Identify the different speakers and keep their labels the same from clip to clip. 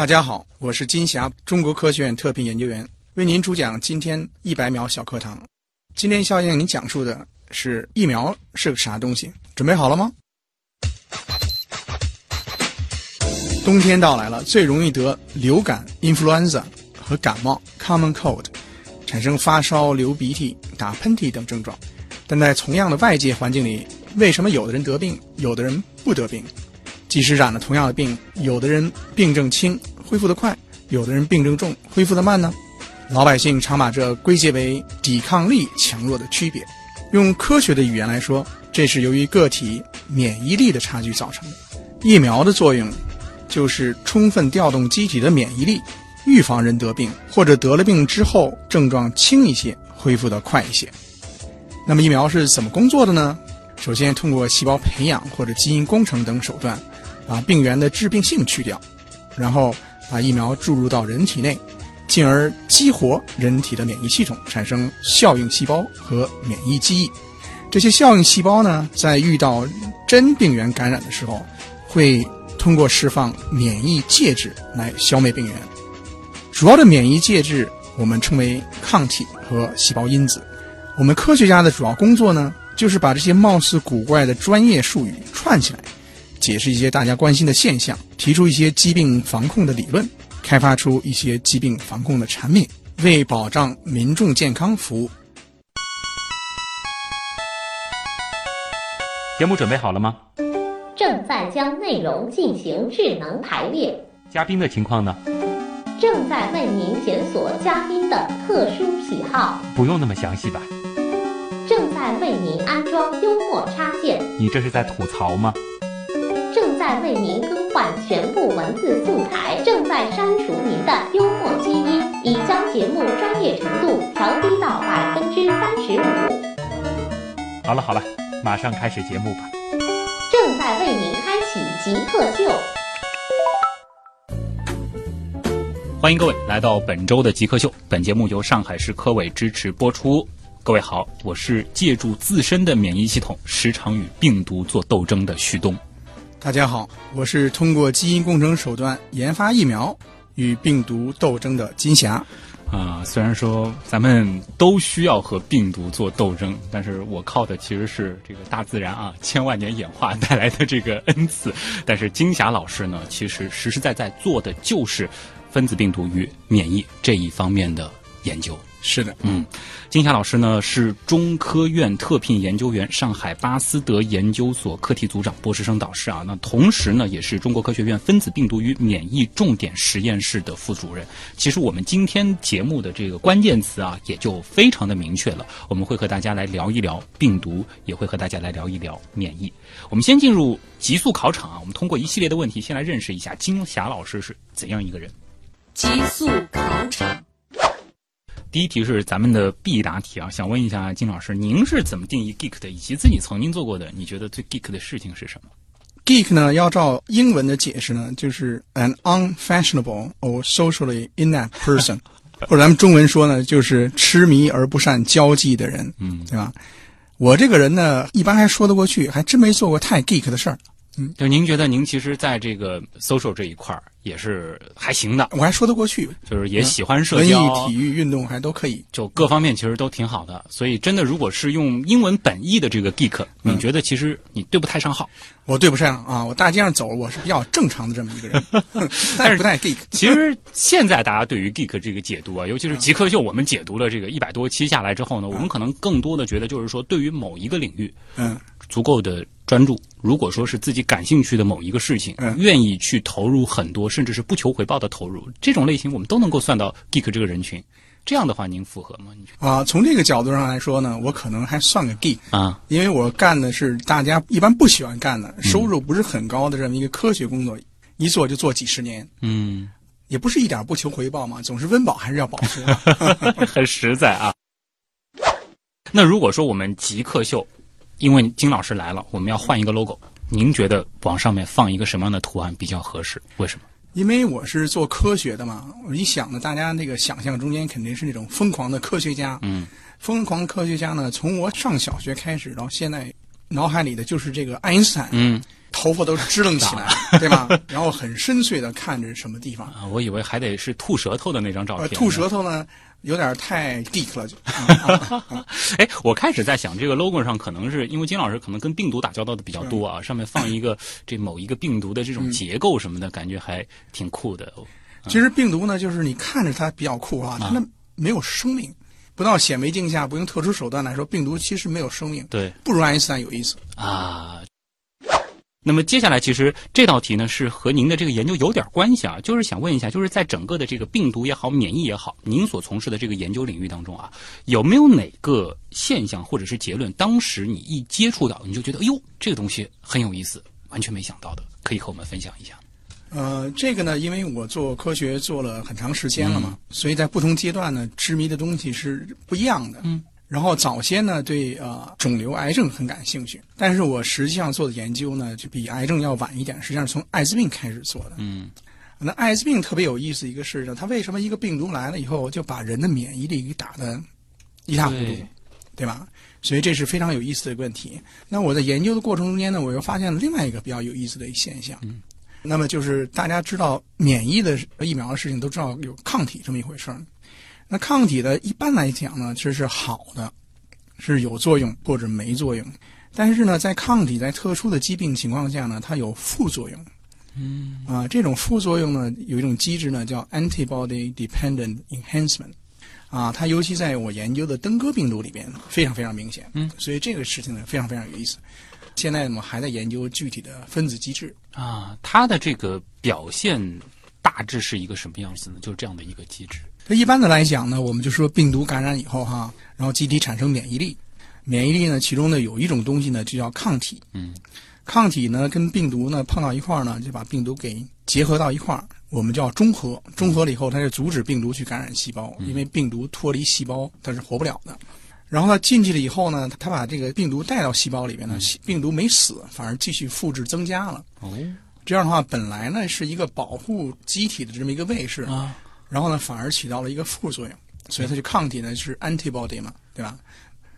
Speaker 1: 大家好，我是金霞，中国科学院特聘研究员，为您主讲今天一百秒小课堂。今天要向您讲述的是疫苗是个啥东西，准备好了吗？冬天到来了，最容易得流感 （influenza） 和感冒 （common cold），产生发烧、流鼻涕、打喷嚏等症状。但在同样的外界环境里，为什么有的人得病，有的人不得病？即使染了同样的病，有的人病症轻，恢复得快；有的人病症重，恢复得慢呢？老百姓常把这归结为抵抗力强弱的区别。用科学的语言来说，这是由于个体免疫力的差距造成的。疫苗的作用。就是充分调动机体的免疫力，预防人得病，或者得了病之后症状轻一些，恢复得快一些。那么疫苗是怎么工作的呢？首先通过细胞培养或者基因工程等手段，把病原的致病性去掉，然后把疫苗注入到人体内，进而激活人体的免疫系统，产生效应细胞和免疫记忆。这些效应细胞呢，在遇到真病原感染的时候，会。通过释放免疫介质来消灭病原，主要的免疫介质我们称为抗体和细胞因子。我们科学家的主要工作呢，就是把这些貌似古怪的专业术语串起来，解释一些大家关心的现象，提出一些疾病防控的理论，开发出一些疾病防控的产品，为保障民众健康服务。
Speaker 2: 节目准备好了吗？
Speaker 3: 正在将内容进行智能排列。
Speaker 2: 嘉宾的情况呢？
Speaker 3: 正在为您检索嘉宾的特殊喜好。
Speaker 2: 不用那么详细吧？
Speaker 3: 正在为您安装幽默插件。
Speaker 2: 你这是在吐槽吗？
Speaker 3: 正在为您更换全部文字素材。正在删除您的幽默基因，已将节目专业程度调低到百分之三十五。
Speaker 2: 好了好了，马上开始节目吧。
Speaker 3: 正在为您开启极客秀，
Speaker 2: 欢迎各位来到本周的极客秀。本节目由上海市科委支持播出。各位好，我是借助自身的免疫系统，时常与病毒做斗争的旭东。
Speaker 1: 大家好，我是通过基因工程手段研发疫苗与病毒斗争的金霞。
Speaker 2: 啊，虽然说咱们都需要和病毒做斗争，但是我靠的其实是这个大自然啊，千万年演化带来的这个恩赐。但是金霞老师呢，其实实实在在做的就是分子病毒与免疫这一方面的研究。
Speaker 1: 是的，
Speaker 2: 嗯，金霞老师呢是中科院特聘研究员，上海巴斯德研究所课题组长、博士生导师啊。那同时呢，也是中国科学院分子病毒与免疫重点实验室的副主任。其实我们今天节目的这个关键词啊，也就非常的明确了。我们会和大家来聊一聊病毒，也会和大家来聊一聊免疫。我们先进入极速考场啊，我们通过一系列的问题，先来认识一下金霞老师是怎样一个人。
Speaker 4: 极速考场。
Speaker 2: 第一题是咱们的必答题啊，想问一下金老师，您是怎么定义 geek 的？以及自己曾经做过的，你觉得最 geek 的事情是什么
Speaker 1: ？geek 呢，要照英文的解释呢，就是 an unfashionable or socially inept person，或者咱们中文说呢，就是痴迷而不善交际的人，
Speaker 2: 嗯，
Speaker 1: 对吧？我这个人呢，一般还说得过去，还真没做过太 geek 的事儿。
Speaker 2: 嗯，就您觉得您其实在这个 social 这一块儿也是还行的，
Speaker 1: 我还说得过去，
Speaker 2: 就是也喜欢社交、
Speaker 1: 文艺、体育、运动还都可以，
Speaker 2: 就各方面其实都挺好的。所以真的，如果是用英文本意的这个 geek，你觉得其实你对不太上号？
Speaker 1: 我对不上啊！我大街上走，我是比较正常的这么一个人，但是不太 geek。
Speaker 2: 其实现在大家对于 geek 这个解读啊，尤其是极客秀，我们解读了这个一百多期下来之后呢，我们可能更多的觉得就是说，对于某一个领域，
Speaker 1: 嗯。
Speaker 2: 足够的专注，如果说是自己感兴趣的某一个事情，愿意去投入很多，甚至是不求回报的投入，这种类型我们都能够算到 geek 这个人群。这样的话，您符合吗？
Speaker 1: 啊，从这个角度上来说呢，我可能还算个 geek
Speaker 2: 啊，
Speaker 1: 因为我干的是大家一般不喜欢干的，收入不是很高的这么一个科学工作，一做就做几十年，
Speaker 2: 嗯，
Speaker 1: 也不是一点不求回报嘛，总是温饱还是要保持，
Speaker 2: 很实在啊。那如果说我们极客秀。因为金老师来了，我们要换一个 logo。您觉得往上面放一个什么样的图案比较合适？为什么？
Speaker 1: 因为我是做科学的嘛，我一想呢，大家那个想象中间肯定是那种疯狂的科学家。
Speaker 2: 嗯，
Speaker 1: 疯狂的科学家呢，从我上小学开始到现在，脑海里的就是这个爱因斯坦。
Speaker 2: 嗯，
Speaker 1: 头发都支棱起来，对吧？然后很深邃的看着什么地方。
Speaker 2: 啊，我以为还得是吐舌头的那张照
Speaker 1: 呃，
Speaker 2: 片。
Speaker 1: 吐舌头呢，有点太 geek 了就。
Speaker 2: 哎，我开始在想，这个 logo 上可能是因为金老师可能跟病毒打交道的比较多啊，上面放一个这某一个病毒的这种结构什么的，感觉还挺酷的。
Speaker 1: 其实病毒呢，就是你看着它比较酷啊，它没有生命。不到显微镜下，不用特殊手段来说，病毒其实没有生命，
Speaker 2: 对
Speaker 1: 不如爱因斯坦有意思。
Speaker 2: 啊。那么接下来，其实这道题呢是和您的这个研究有点关系啊，就是想问一下，就是在整个的这个病毒也好、免疫也好，您所从事的这个研究领域当中啊，有没有哪个现象或者是结论，当时你一接触到，你就觉得，哎呦，这个东西很有意思，完全没想到的，可以和我们分享一下。
Speaker 1: 呃，这个呢，因为我做科学做了很长时间了嘛，所以在不同阶段呢，痴迷的东西是不一样的。
Speaker 2: 嗯。
Speaker 1: 然后早先呢，对呃肿瘤、癌症很感兴趣，但是我实际上做的研究呢，就比癌症要晚一点，实际上是从艾滋病开始做的。
Speaker 2: 嗯。
Speaker 1: 那艾滋病特别有意思一个事呢，它为什么一个病毒来了以后就把人的免疫力给打得一塌糊涂，
Speaker 2: 对
Speaker 1: 对吧？所以这是非常有意思的一个问题。那我在研究的过程中间呢，我又发现了另外一个比较有意思的一现象。
Speaker 2: 嗯。
Speaker 1: 那么就是大家知道免疫的疫苗的事情，都知道有抗体这么一回事儿。那抗体呢，一般来讲呢，这是好的，是有作用或者没作用。但是呢，在抗体在特殊的疾病情况下呢，它有副作用。
Speaker 2: 嗯
Speaker 1: 啊，这种副作用呢，有一种机制呢，叫 antibody dependent enhancement。啊，它尤其在我研究的登革病毒里边非常非常明显。
Speaker 2: 嗯，
Speaker 1: 所以这个事情呢非常非常有意思。现在我们还在研究具体的分子机制。
Speaker 2: 啊，它的这个表现大致是一个什么样子呢？就是这样的一个机制。
Speaker 1: 那一般的来讲呢，我们就说病毒感染以后哈，然后机体产生免疫力，免疫力呢，其中呢有一种东西呢就叫抗体。
Speaker 2: 嗯，
Speaker 1: 抗体呢跟病毒呢碰到一块儿呢，就把病毒给结合到一块儿，我们叫中和。中和了以后，它就阻止病毒去感染细胞，因为病毒脱离细胞它是活不了的。然后它进去了以后呢，它把这个病毒带到细胞里面呢，病毒没死，反而继续复制增加了。
Speaker 2: 哦
Speaker 1: 这样的话，本来呢是一个保护机体的这么一个卫士，
Speaker 2: 啊，
Speaker 1: 然后呢反而起到了一个副作用，所以它就抗体呢是 antibody 嘛，对吧？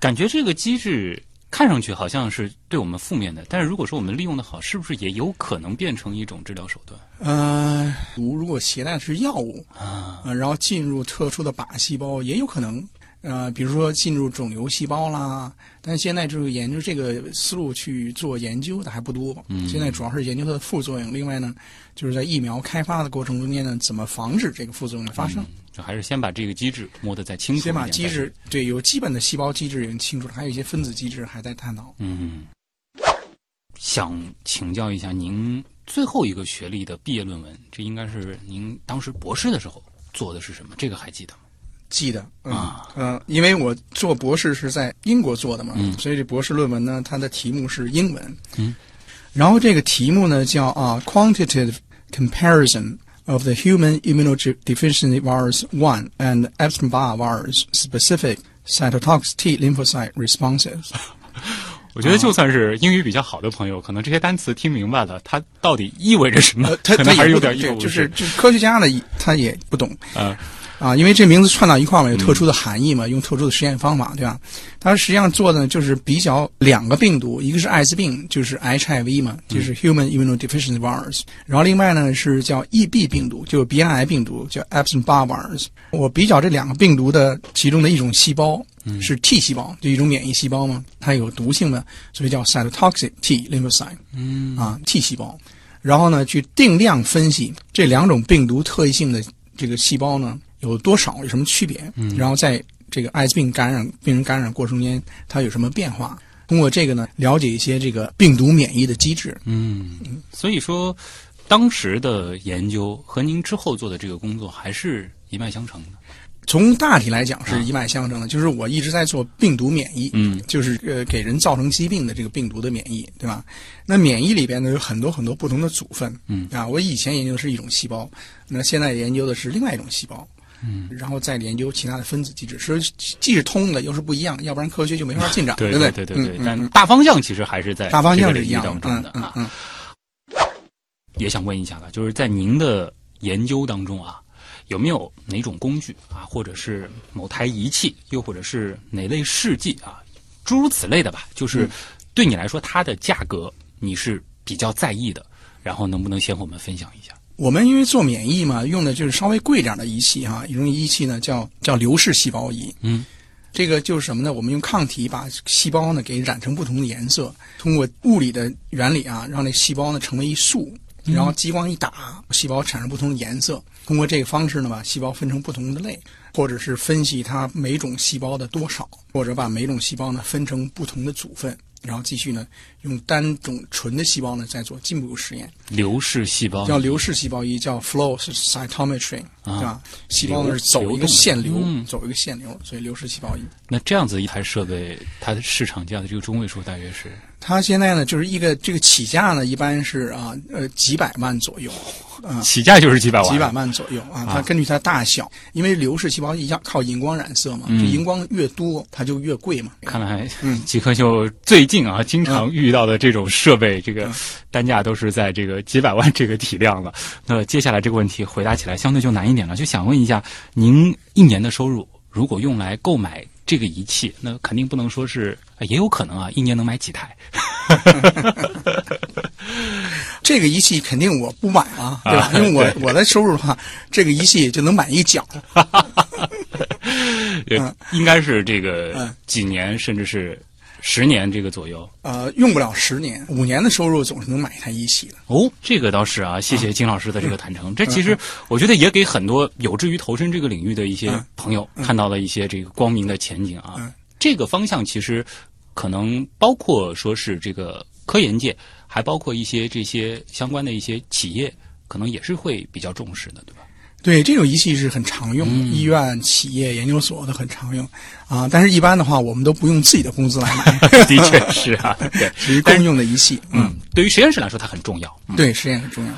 Speaker 2: 感觉这个机制看上去好像是对我们负面的，但是如果说我们利用的好，是不是也有可能变成一种治疗手段
Speaker 1: 呃，毒如果携带的是药物，
Speaker 2: 啊？
Speaker 1: 呃，然后进入特殊的靶细胞，也有可能，呃，比如说进入肿瘤细胞啦。但现在就是研究这个思路去做研究的还不多。
Speaker 2: 嗯
Speaker 1: 现在主要是研究它的副作用。另外呢，就是在疫苗开发的过程中间呢，怎么防止这个副作用的发生？
Speaker 2: 就还是先把这个机制摸得再清楚一
Speaker 1: 先。把机制对有基本的细胞机制已经清楚了，还有一些分子机制还在探讨。
Speaker 2: 嗯，想请教一下您最后一个学历的毕业论文，这应该是您当时博士的时候做的是什么？这个还记得吗？
Speaker 1: 记得嗯
Speaker 2: 啊
Speaker 1: 呃，因为我做博士是在英国做的嘛，
Speaker 2: 嗯
Speaker 1: 所以这博士论文呢，它的题目是英文。
Speaker 2: 嗯，
Speaker 1: 然后这个题目呢叫啊、quantitative comparison of the human immunodeficiency virus one and Epstein-Barr virus specific cytotoxic T lymphocyte responses。
Speaker 2: 我觉得就算是英语比较好的朋友，可能这些单词听明白了，它到底意味着什么
Speaker 1: 呃，，他
Speaker 2: 可能还是有点意不
Speaker 1: 就是就是科学家呢，他也不懂。
Speaker 2: 啊
Speaker 1: 啊，因为这名字串到一块儿嘛，有特殊的含义嘛，用特殊的实验方法，对吧？它实际上做的呢，就是比较两个病毒，一个是艾滋病，就是 HIV 嘛，就是 Human Immunodeficiency Virus，然后另外呢是叫 EB 病毒，就是鼻咽癌病毒，叫 Epstein-Barr virus。我比较这两个病毒的其中的一种细胞是 T 细胞，就一种免疫细胞嘛，它有毒性的，所以叫 cytotoxic T lymphocyte。
Speaker 2: 嗯
Speaker 1: 啊 T 细胞，然后呢去定量分析这两种病毒特异性的这个细胞呢有多少，有什么区别，嗯然后在这个艾滋病感染病人感染过程中间它有什么变化。通过这个呢，了解一些这个病毒免疫的机制。
Speaker 2: 嗯，所以说当时的研究和您之后做的这个工作还是一脉相承的。
Speaker 1: 从大体来讲是一脉相承的，就是我一直在做病毒免疫，
Speaker 2: 嗯
Speaker 1: 就是呃给人造成疾病的这个病毒的免疫，对吧？那免疫里边呢有很多很多不同的组分，
Speaker 2: 嗯
Speaker 1: 啊，我以前研究的是一种细胞，那现在研究的是另外一种细胞，
Speaker 2: 嗯，
Speaker 1: 然后再研究其他的分子机制，是既是通的，又是不一样，要不然科学就没法进展，
Speaker 2: 对
Speaker 1: 不对？
Speaker 2: 对对对，但大方向其实还是在
Speaker 1: 大方向是一样的，
Speaker 2: 啊。也想问一下了，就是在您的研究当中啊，有没有哪种工具啊，或者是某台仪器，又或者是哪类试剂啊，诸如此类的吧？就是对你来说，它的价格你是比较在意的，然后能不能先和我们分享一下？
Speaker 1: 我们因为做免疫嘛，用的就是稍微贵点的仪器哈，一种仪器呢叫叫流式细胞仪。
Speaker 2: 嗯，
Speaker 1: 这个就是什么呢？我们用抗体把细胞呢给染成不同的颜色，通过物理的原理啊，让那细胞呢成为一束，然后激光一打，细胞产生不同的颜色。通过这个方式呢，把细胞分成不同的类，或者是分析它每种细胞的多少，或者把每种细胞呢分成不同的组分，然后继续呢用单种纯的细胞呢再做进一步实验。
Speaker 2: 流式细胞
Speaker 1: 叫流式细胞仪，叫 flow cytometry，、
Speaker 2: 啊
Speaker 1: 对吧？细胞呢是走一个
Speaker 2: 流动的
Speaker 1: 线流，
Speaker 2: 嗯
Speaker 1: 走一个线流，所以流式细胞仪。
Speaker 2: 那这样子一台设备，它的市场价的这个中位数大约是
Speaker 1: 它现在呢，就是一个这个起价呢，一般是啊呃几百万左右，啊
Speaker 2: 起价就是几百万，
Speaker 1: 几百万左右啊。它根据它大小，因为流式细胞仪要靠荧光染色嘛，
Speaker 2: 嗯
Speaker 1: 这荧光越多，它就越贵嘛。
Speaker 2: 看来，
Speaker 1: 嗯
Speaker 2: 极客秀最近啊，经常遇到的这种设备，这个单价都是在这个几百万这个体量了。那接下来这个问题回答起来相对就难一点了，就想问一下，您一年的收入如果用来购买这个仪器，那肯定不能说是，呃也有可能啊，一年能买几台？
Speaker 1: 这个仪器肯定我不买啊，对吧？因为我我的收入的话，这个仪器就能买一脚。
Speaker 2: 呃，应该是这个
Speaker 1: 嗯
Speaker 2: 几年，甚至是十年这个左右。
Speaker 1: 呃，用不了十年，五年的收入总是能买一台一系的。
Speaker 2: 哦，这个倒是啊，谢谢金老师的这个坦诚。这其实我觉得也给很多有志于投身这个领域的一些
Speaker 1: 嗯
Speaker 2: 朋友看到了一些这个光明的前景啊。
Speaker 1: 嗯
Speaker 2: 这个方向其实可能包括说是这个科研界，还包括一些这些相关的一些企业，可能也是会比较重视的，对吧？
Speaker 1: 对，这种仪器是很常用，
Speaker 2: 嗯
Speaker 1: 医院、企业、研究所都很常用啊。但是，一般的话，我们都不用自己的工资来买，
Speaker 2: 的确是啊，对，
Speaker 1: 属于公用的仪器。
Speaker 2: 嗯，对于实验室来说它很重要。嗯
Speaker 1: 对，实验很重要。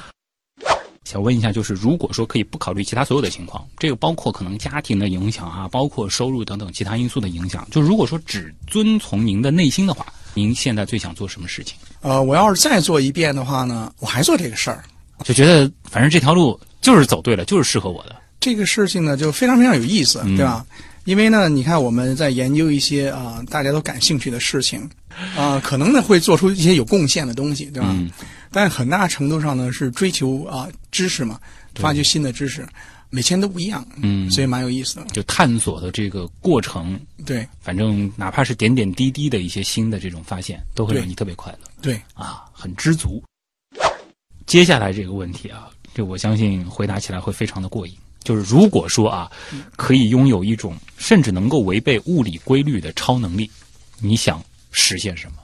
Speaker 2: 想问一下，就是如果说可以不考虑其他所有的情况，这个包括可能家庭的影响啊，包括收入等等其他因素的影响，就如果说只遵从您的内心的话，您现在最想做什么事情？
Speaker 1: 呃，我要是再做一遍的话呢，我还做这个事儿。
Speaker 2: 就觉得反正这条路就是走对了，就是适合我的。
Speaker 1: 这个事情呢，就非常非常有意思，
Speaker 2: 嗯
Speaker 1: 对吧？因为呢，你看我们在研究一些啊、大家都感兴趣的事情，啊、可能呢会做出一些有贡献的东西，对吧？
Speaker 2: 嗯
Speaker 1: 但很大程度上呢是追求啊、知识嘛，发掘新的知识，每天都不一样，
Speaker 2: 嗯，
Speaker 1: 所以蛮有意思的。
Speaker 2: 就探索的这个过程，
Speaker 1: 对
Speaker 2: 反正哪怕是点点滴滴的一些新的这种发现，都会让你特别快乐
Speaker 1: 对，
Speaker 2: 啊，很知足。接下来这个问题啊，这我相信回答起来会非常的过瘾。就是如果说啊，可以拥有一种甚至能够违背物理规律的超能力，你想实现什么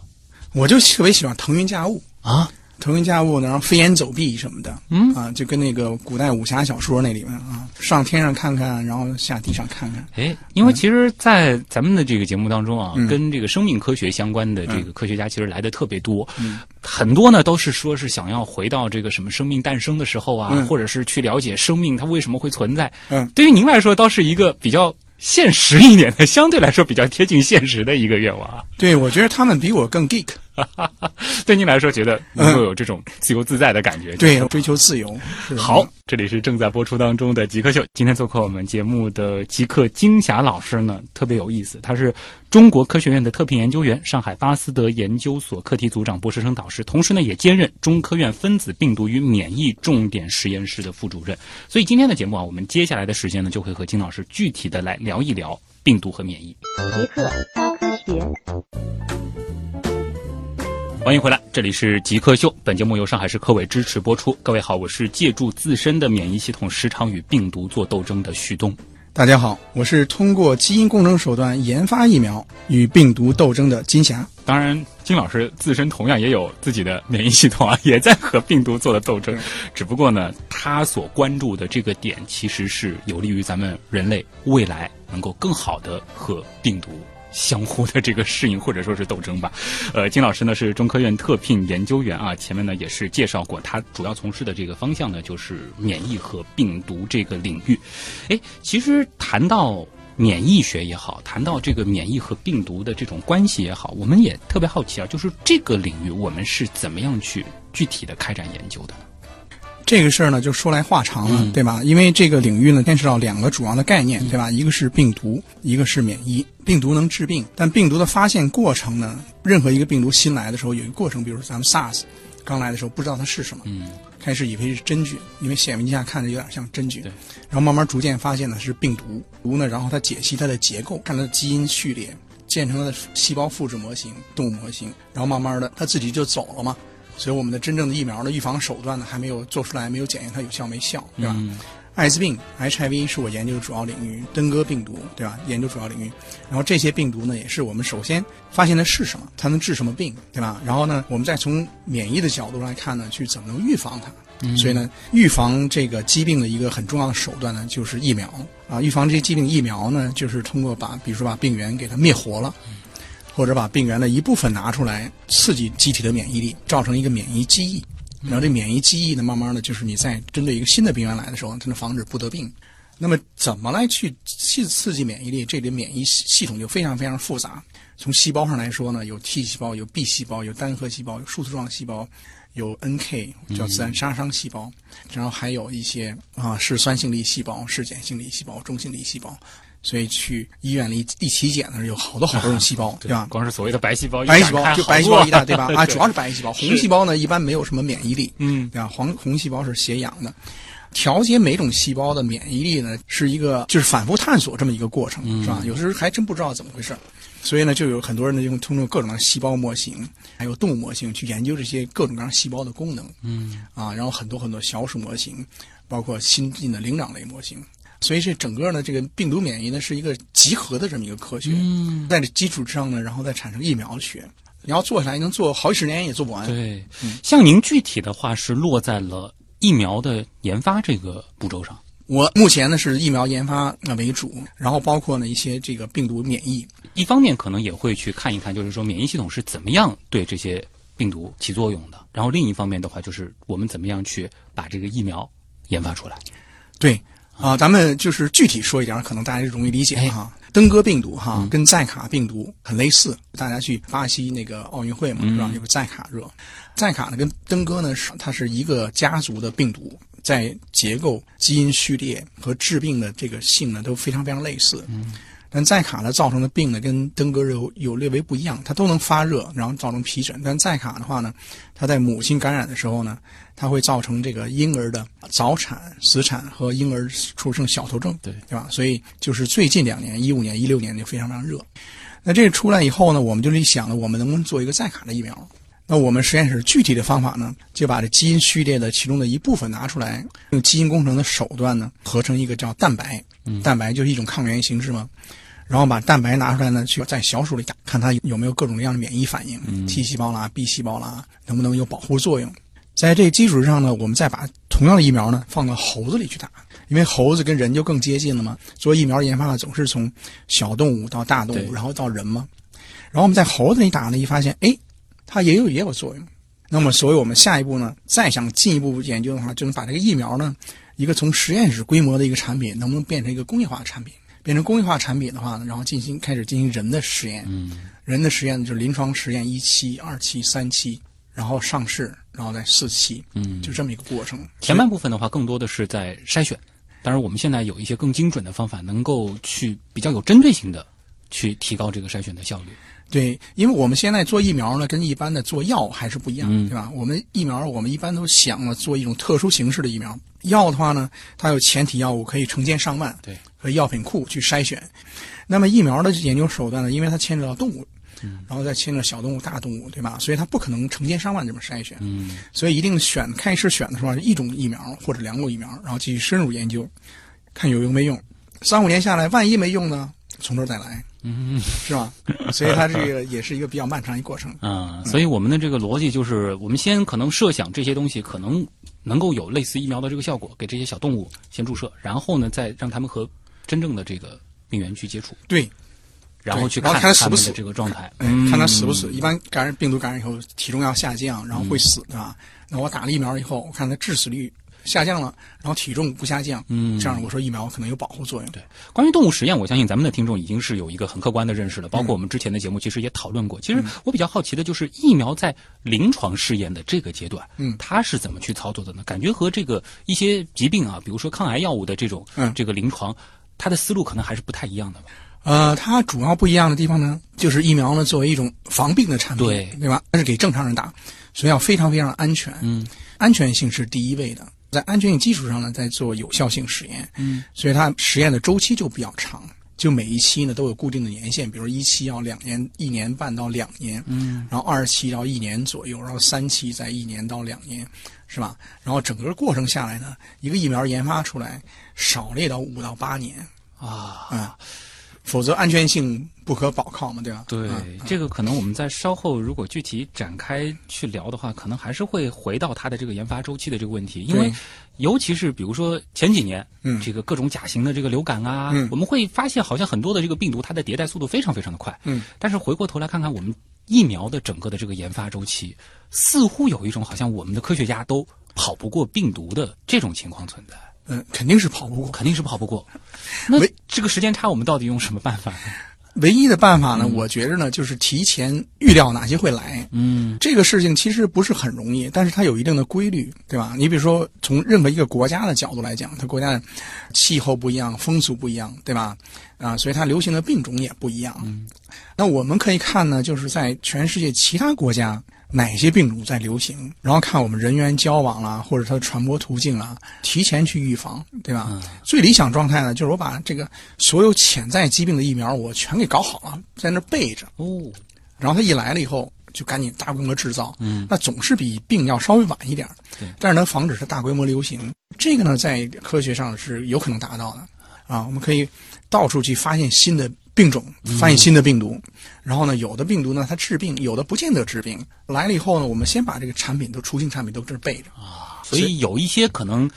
Speaker 1: 我就特别喜欢腾云驾雾。
Speaker 2: 啊？
Speaker 1: 腾云驾雾，然后飞檐走壁什么的，
Speaker 2: 嗯。
Speaker 1: 啊，就跟那个古代武侠小说那里面啊，上天上看看，然后下地上看看。
Speaker 2: 哎，因为其实，在咱们的这个节目当中啊，
Speaker 1: 嗯。
Speaker 2: 跟这个生命科学相关的这个科学家其实来的特别多，
Speaker 1: 嗯。
Speaker 2: 很多呢都是说是想要回到这个什么生命诞生的时候啊，
Speaker 1: 嗯。
Speaker 2: 或者是去了解生命它为什么会存在。
Speaker 1: 嗯，
Speaker 2: 对于您来说，倒是一个比较现实一点的，相对来说比较贴近现实的一个愿望啊。
Speaker 1: 对，我觉得他们比我更 geek，
Speaker 2: 对您来说，觉得能够有这种自由自在的感觉。
Speaker 1: 对，追求自由。
Speaker 2: 好，这里是正在播出当中的极客秀。今天做客我们节目的极客金霞老师呢，特别有意思，他是中国科学院的特聘研究员，上海巴斯德研究所课题组长、博士生导师，同时呢也兼任中科院分子病毒与免疫重点实验室的副主任。所以今天的节目啊，我们接下来的时间呢，就会和金老师具体的来聊一聊病毒和免疫。
Speaker 3: 极客高科学。
Speaker 2: 欢迎回来，这里是极客秀。本节目由上海市科委支持播出。各位好，我是借助自身的免疫系统时常与病毒做斗争的旭东。
Speaker 1: 大家好，我是通过基因工程手段研发疫苗与病毒斗争的金霞。
Speaker 2: 当然，金老师自身同样也有自己的免疫系统啊，也在和病毒做的斗争。只不过呢，他所关注的这个点，其实是有利于咱们人类未来能够更好的和病毒相互的这个适应或者说是斗争吧。呃，金老师呢是中科院特聘研究员啊，前面呢也是介绍过，他主要从事的这个方向呢就是免疫和病毒这个领域。哎，其实谈到免疫学也好，谈到这个免疫和病毒的这种关系也好，我们也特别好奇啊，就是这个领域我们是怎么样去具体的开展研究的呢？
Speaker 1: 这个事儿呢，就说来话长了，
Speaker 2: 嗯
Speaker 1: 对吧？因为这个领域呢，牵涉到两个主要的概念，对吧？一个是病毒，一个是免疫。病毒能治病，但病毒的发现过程呢，任何一个病毒新来的时候有一个过程，比如说咱们 SARS 刚来的时候不知道它是什么，
Speaker 2: 嗯，
Speaker 1: 开始以为是真菌，因为显微镜下看着有点像真菌，
Speaker 2: 对
Speaker 1: 然后慢慢逐渐发现呢是病毒，毒呢，然后它解析它的结构，看它的基因序列，建成它的细胞复制模型、动物模型，然后慢慢的它自己就走了嘛。所以我们的真正的疫苗的预防手段呢还没有做出来，没有检验它有效没效，对吧？
Speaker 2: 嗯
Speaker 1: 艾滋病 HIV 是我研究的主要领域，登革病毒对吧？研究主要领域。然后这些病毒呢，也是我们首先发现的是什么，它能治什么病，对吧？然后呢，我们再从免疫的角度来看呢，去怎么能预防它。所以呢，预防这个疾病的一个很重要的手段呢，就是疫苗啊。预防这些疾病疫苗呢，就是通过把，比如说把病原给它灭活了，或者把病原的一部分拿出来，刺激机体的免疫力，造成一个免疫记忆。然后这免疫记忆呢，慢慢的就是你在针对一个新的病原来的时候，它能防止不得病。那么怎么来去刺刺激免疫力？这里免疫系系统就非常非常复杂。从细胞上来说呢，有 T 细胞，有 B 细胞，有单核细胞，有树突状细胞，有 NK 叫自然杀伤细胞，然后还有一些啊是酸性粒细胞、是碱性粒细胞、中性粒细胞。所以去医院里一体检呢，有好多好多种细胞，对吧？
Speaker 2: 光是所谓的白细胞，
Speaker 1: 白细胞就白细胞一大，对吧？啊，主要是白细胞，红细胞呢一般没有什么免疫力，
Speaker 2: 嗯
Speaker 1: 对吧？黄红细胞是血氧的。调节每种细胞的免疫力呢，是一个就是反复探索这么一个过程，是吧？有时候还真不知道怎么回事，所以呢，就有很多人呢用通过各种的细胞模型，还有动物模型去研究这些各种各样细胞的功能，
Speaker 2: 嗯
Speaker 1: 啊，然后很多很多小鼠模型，包括新进的灵长类模型。所以这整个呢，这个病毒免疫呢是一个集合的这么一个科学，
Speaker 2: 嗯，
Speaker 1: 在这基础之上呢，然后再产生疫苗学。你要做下来，能做好几十年也做不完。
Speaker 2: 对，
Speaker 1: 嗯
Speaker 2: 像您具体的话是落在了疫苗的研发这个步骤上。
Speaker 1: 我目前呢是疫苗研发呃为主，然后包括呢一些这个病毒免疫。
Speaker 2: 一方面可能也会去看一看，就是说免疫系统是怎么样对这些病毒起作用的。然后另一方面的话，就是我们怎么样去把这个疫苗研发出来。
Speaker 1: 对啊、咱们就是具体说一点，可能大家就容易理解了哈。登革病毒哈、跟寨卡病毒很类似，大家去巴西那个奥运会嘛，是吧？有个寨卡热，寨卡呢跟登革呢是它是一个家族的病毒，在结构、基因序列和致病的这个性呢都非常非常类似。但寨卡呢造成的病呢，跟登革热有有略微不一样，它都能发热，然后造成皮疹。但寨卡的话呢，它在母亲感染的时候呢，它会造成这个婴儿的早产、死产和婴儿出生小头症，
Speaker 2: 对
Speaker 1: 对吧？所以就是最近两年，一五年、一六年就非常非常热。那这个出来以后呢，我们就得想了，我们能不能做一个寨卡的疫苗？那我们实验室具体的方法呢，就把这基因序列的其中的一部分拿出来，用基因工程的手段呢，合成一个叫蛋白，蛋白就是一种抗原形式嘛。然后把蛋白拿出来呢，去在小鼠里打，看它有没有各种各样的免疫反应、t 细胞啦、B 细胞啦，能不能有保护作用。在这个基础上呢，我们再把同样的疫苗呢放到猴子里去打，因为猴子跟人就更接近了嘛。做疫苗研发总是从小动物到大动物，然后到人嘛。然后我们在猴子里打呢，一发现，哎，它也有也有作用。那么，所以我们下一步呢，再想进一步研究的话，就能把这个疫苗呢，一个从实验室规模的一个产品，能不能变成一个工业化的产品？变成工业化产品的话呢，然后进行开始进行人的实验。
Speaker 2: 嗯，
Speaker 1: 人的实验就是临床实验一期、二期、三期，然后上市，然后再四期，
Speaker 2: 嗯
Speaker 1: 就这么一个过程。
Speaker 2: 前半部分的话，更多的是在筛选。当然，我们现在有一些更精准的方法，能够去比较有针对性的去提高这个筛选的效率。
Speaker 1: 对，因为我们现在做疫苗呢，跟一般的做药还是不一样，
Speaker 2: 嗯
Speaker 1: 对吧？我们疫苗我们一般都想了做一种特殊形式的疫苗。药的话呢，它有前体药物可以成千上万，
Speaker 2: 对，
Speaker 1: 和药品库去筛选。那么疫苗的研究手段呢，因为它牵扯到动物，然后再牵扯小动物、大动物，对吧？所以它不可能成千上万这么筛选，
Speaker 2: 嗯，
Speaker 1: 所以一定选开始选的时候是一种疫苗或者两种疫苗，然后继续深入研究，看有用没用。三五年下来，万一没用呢，从头再来，
Speaker 2: 嗯
Speaker 1: 是吧？所以它这个也是一个比较漫长一过程。
Speaker 2: 啊、所以我们的这个逻辑就是，我们先可能设想这些东西可能能够有类似疫苗的这个效果，给这些小动物先注射，然后呢，再让他们和真正的这个病原去接触，
Speaker 1: 对，
Speaker 2: 然后去看
Speaker 1: 看它死不死
Speaker 2: 这个状态，
Speaker 1: 哎看他死不死。一般感染病毒感染以后，体重要下降，然后会死，对吧？那我打了疫苗以后，我看它致死率下降了，然后体重不下降，
Speaker 2: 嗯
Speaker 1: 这样我说疫苗可能有保护作用。
Speaker 2: 对，关于动物实验，我相信咱们的听众已经是有一个很客观的认识了。包括我们之前的节目，其实也讨论过。其实我比较好奇的就是疫苗在临床试验的这个阶段，
Speaker 1: 嗯
Speaker 2: 它是怎么去操作的呢？感觉和这个一些疾病啊，比如说抗癌药物的这种，
Speaker 1: 嗯
Speaker 2: 这个临床，它的思路可能还是不太一样的吧。
Speaker 1: 呃，它主要不一样的地方呢，就是疫苗呢作为一种防病的产品，
Speaker 2: 对
Speaker 1: 对吧？它是给正常人打，所以要非常非常安全。
Speaker 2: 嗯
Speaker 1: 安全性是第一位的，在安全性基础上呢，再做有效性实验。
Speaker 2: 嗯，
Speaker 1: 所以它实验的周期就比较长，就每一期呢都有固定的年限，比如一期要两年、一年半到两年，
Speaker 2: 嗯，
Speaker 1: 然后二期要一年左右，然后三期在一年到两年，是吧？然后整个过程下来呢，一个疫苗研发出来，少列到五到八年。
Speaker 2: 啊。
Speaker 1: 啊，否则安全性不可保靠嘛，对吧？
Speaker 2: 对
Speaker 1: 啊，
Speaker 2: 这个可能我们在稍后如果具体展开去聊的话，可能还是会回到它的这个研发周期的这个问题，因为尤其是比如说前几年，
Speaker 1: 嗯。
Speaker 2: 这个各种甲型的这个流感啊，
Speaker 1: 嗯。
Speaker 2: 我们会发现好像很多的这个病毒它的迭代速度非常非常的快，
Speaker 1: 嗯，
Speaker 2: 但是回过头来看看我们疫苗的整个的这个研发周期，似乎有一种好像我们的科学家都跑不过病毒的这种情况存在，
Speaker 1: 嗯，肯定是跑不过。
Speaker 2: 肯定是跑不过。那这个时间差，我们到底用什么办法？
Speaker 1: 唯一的办法呢，我觉着呢，就是提前预料哪些会来。
Speaker 2: 嗯
Speaker 1: 这个事情其实不是很容易，但是它有一定的规律，对吧？你比如说，从任何一个国家的角度来讲，它国家的气候不一样，风俗不一样，对吧？啊，所以它流行的病种也不一样。嗯那我们可以看呢，就是在全世界其他国家哪些病种在流行，然后看我们人员交往啦，或者它的传播途径啦，提前去预防，对吧？最理想状态呢，就是我把这个所有潜在疾病的疫苗我全给搞好了，在那备着。
Speaker 2: 哦，
Speaker 1: 然后它一来了以后，就赶紧大规模制造，
Speaker 2: 嗯，
Speaker 1: 那总是比病要稍微晚一点
Speaker 2: 对
Speaker 1: 但是能防止它大规模流行。这个呢，在科学上是有可能达到的啊，我们可以到处去发现新的病种，发现新的病毒，然后呢，有的病毒呢它治病，有的不见得治病。来了以后呢，我们先把这个产品都雏形产品都这儿备着啊，
Speaker 2: 所以有一些可能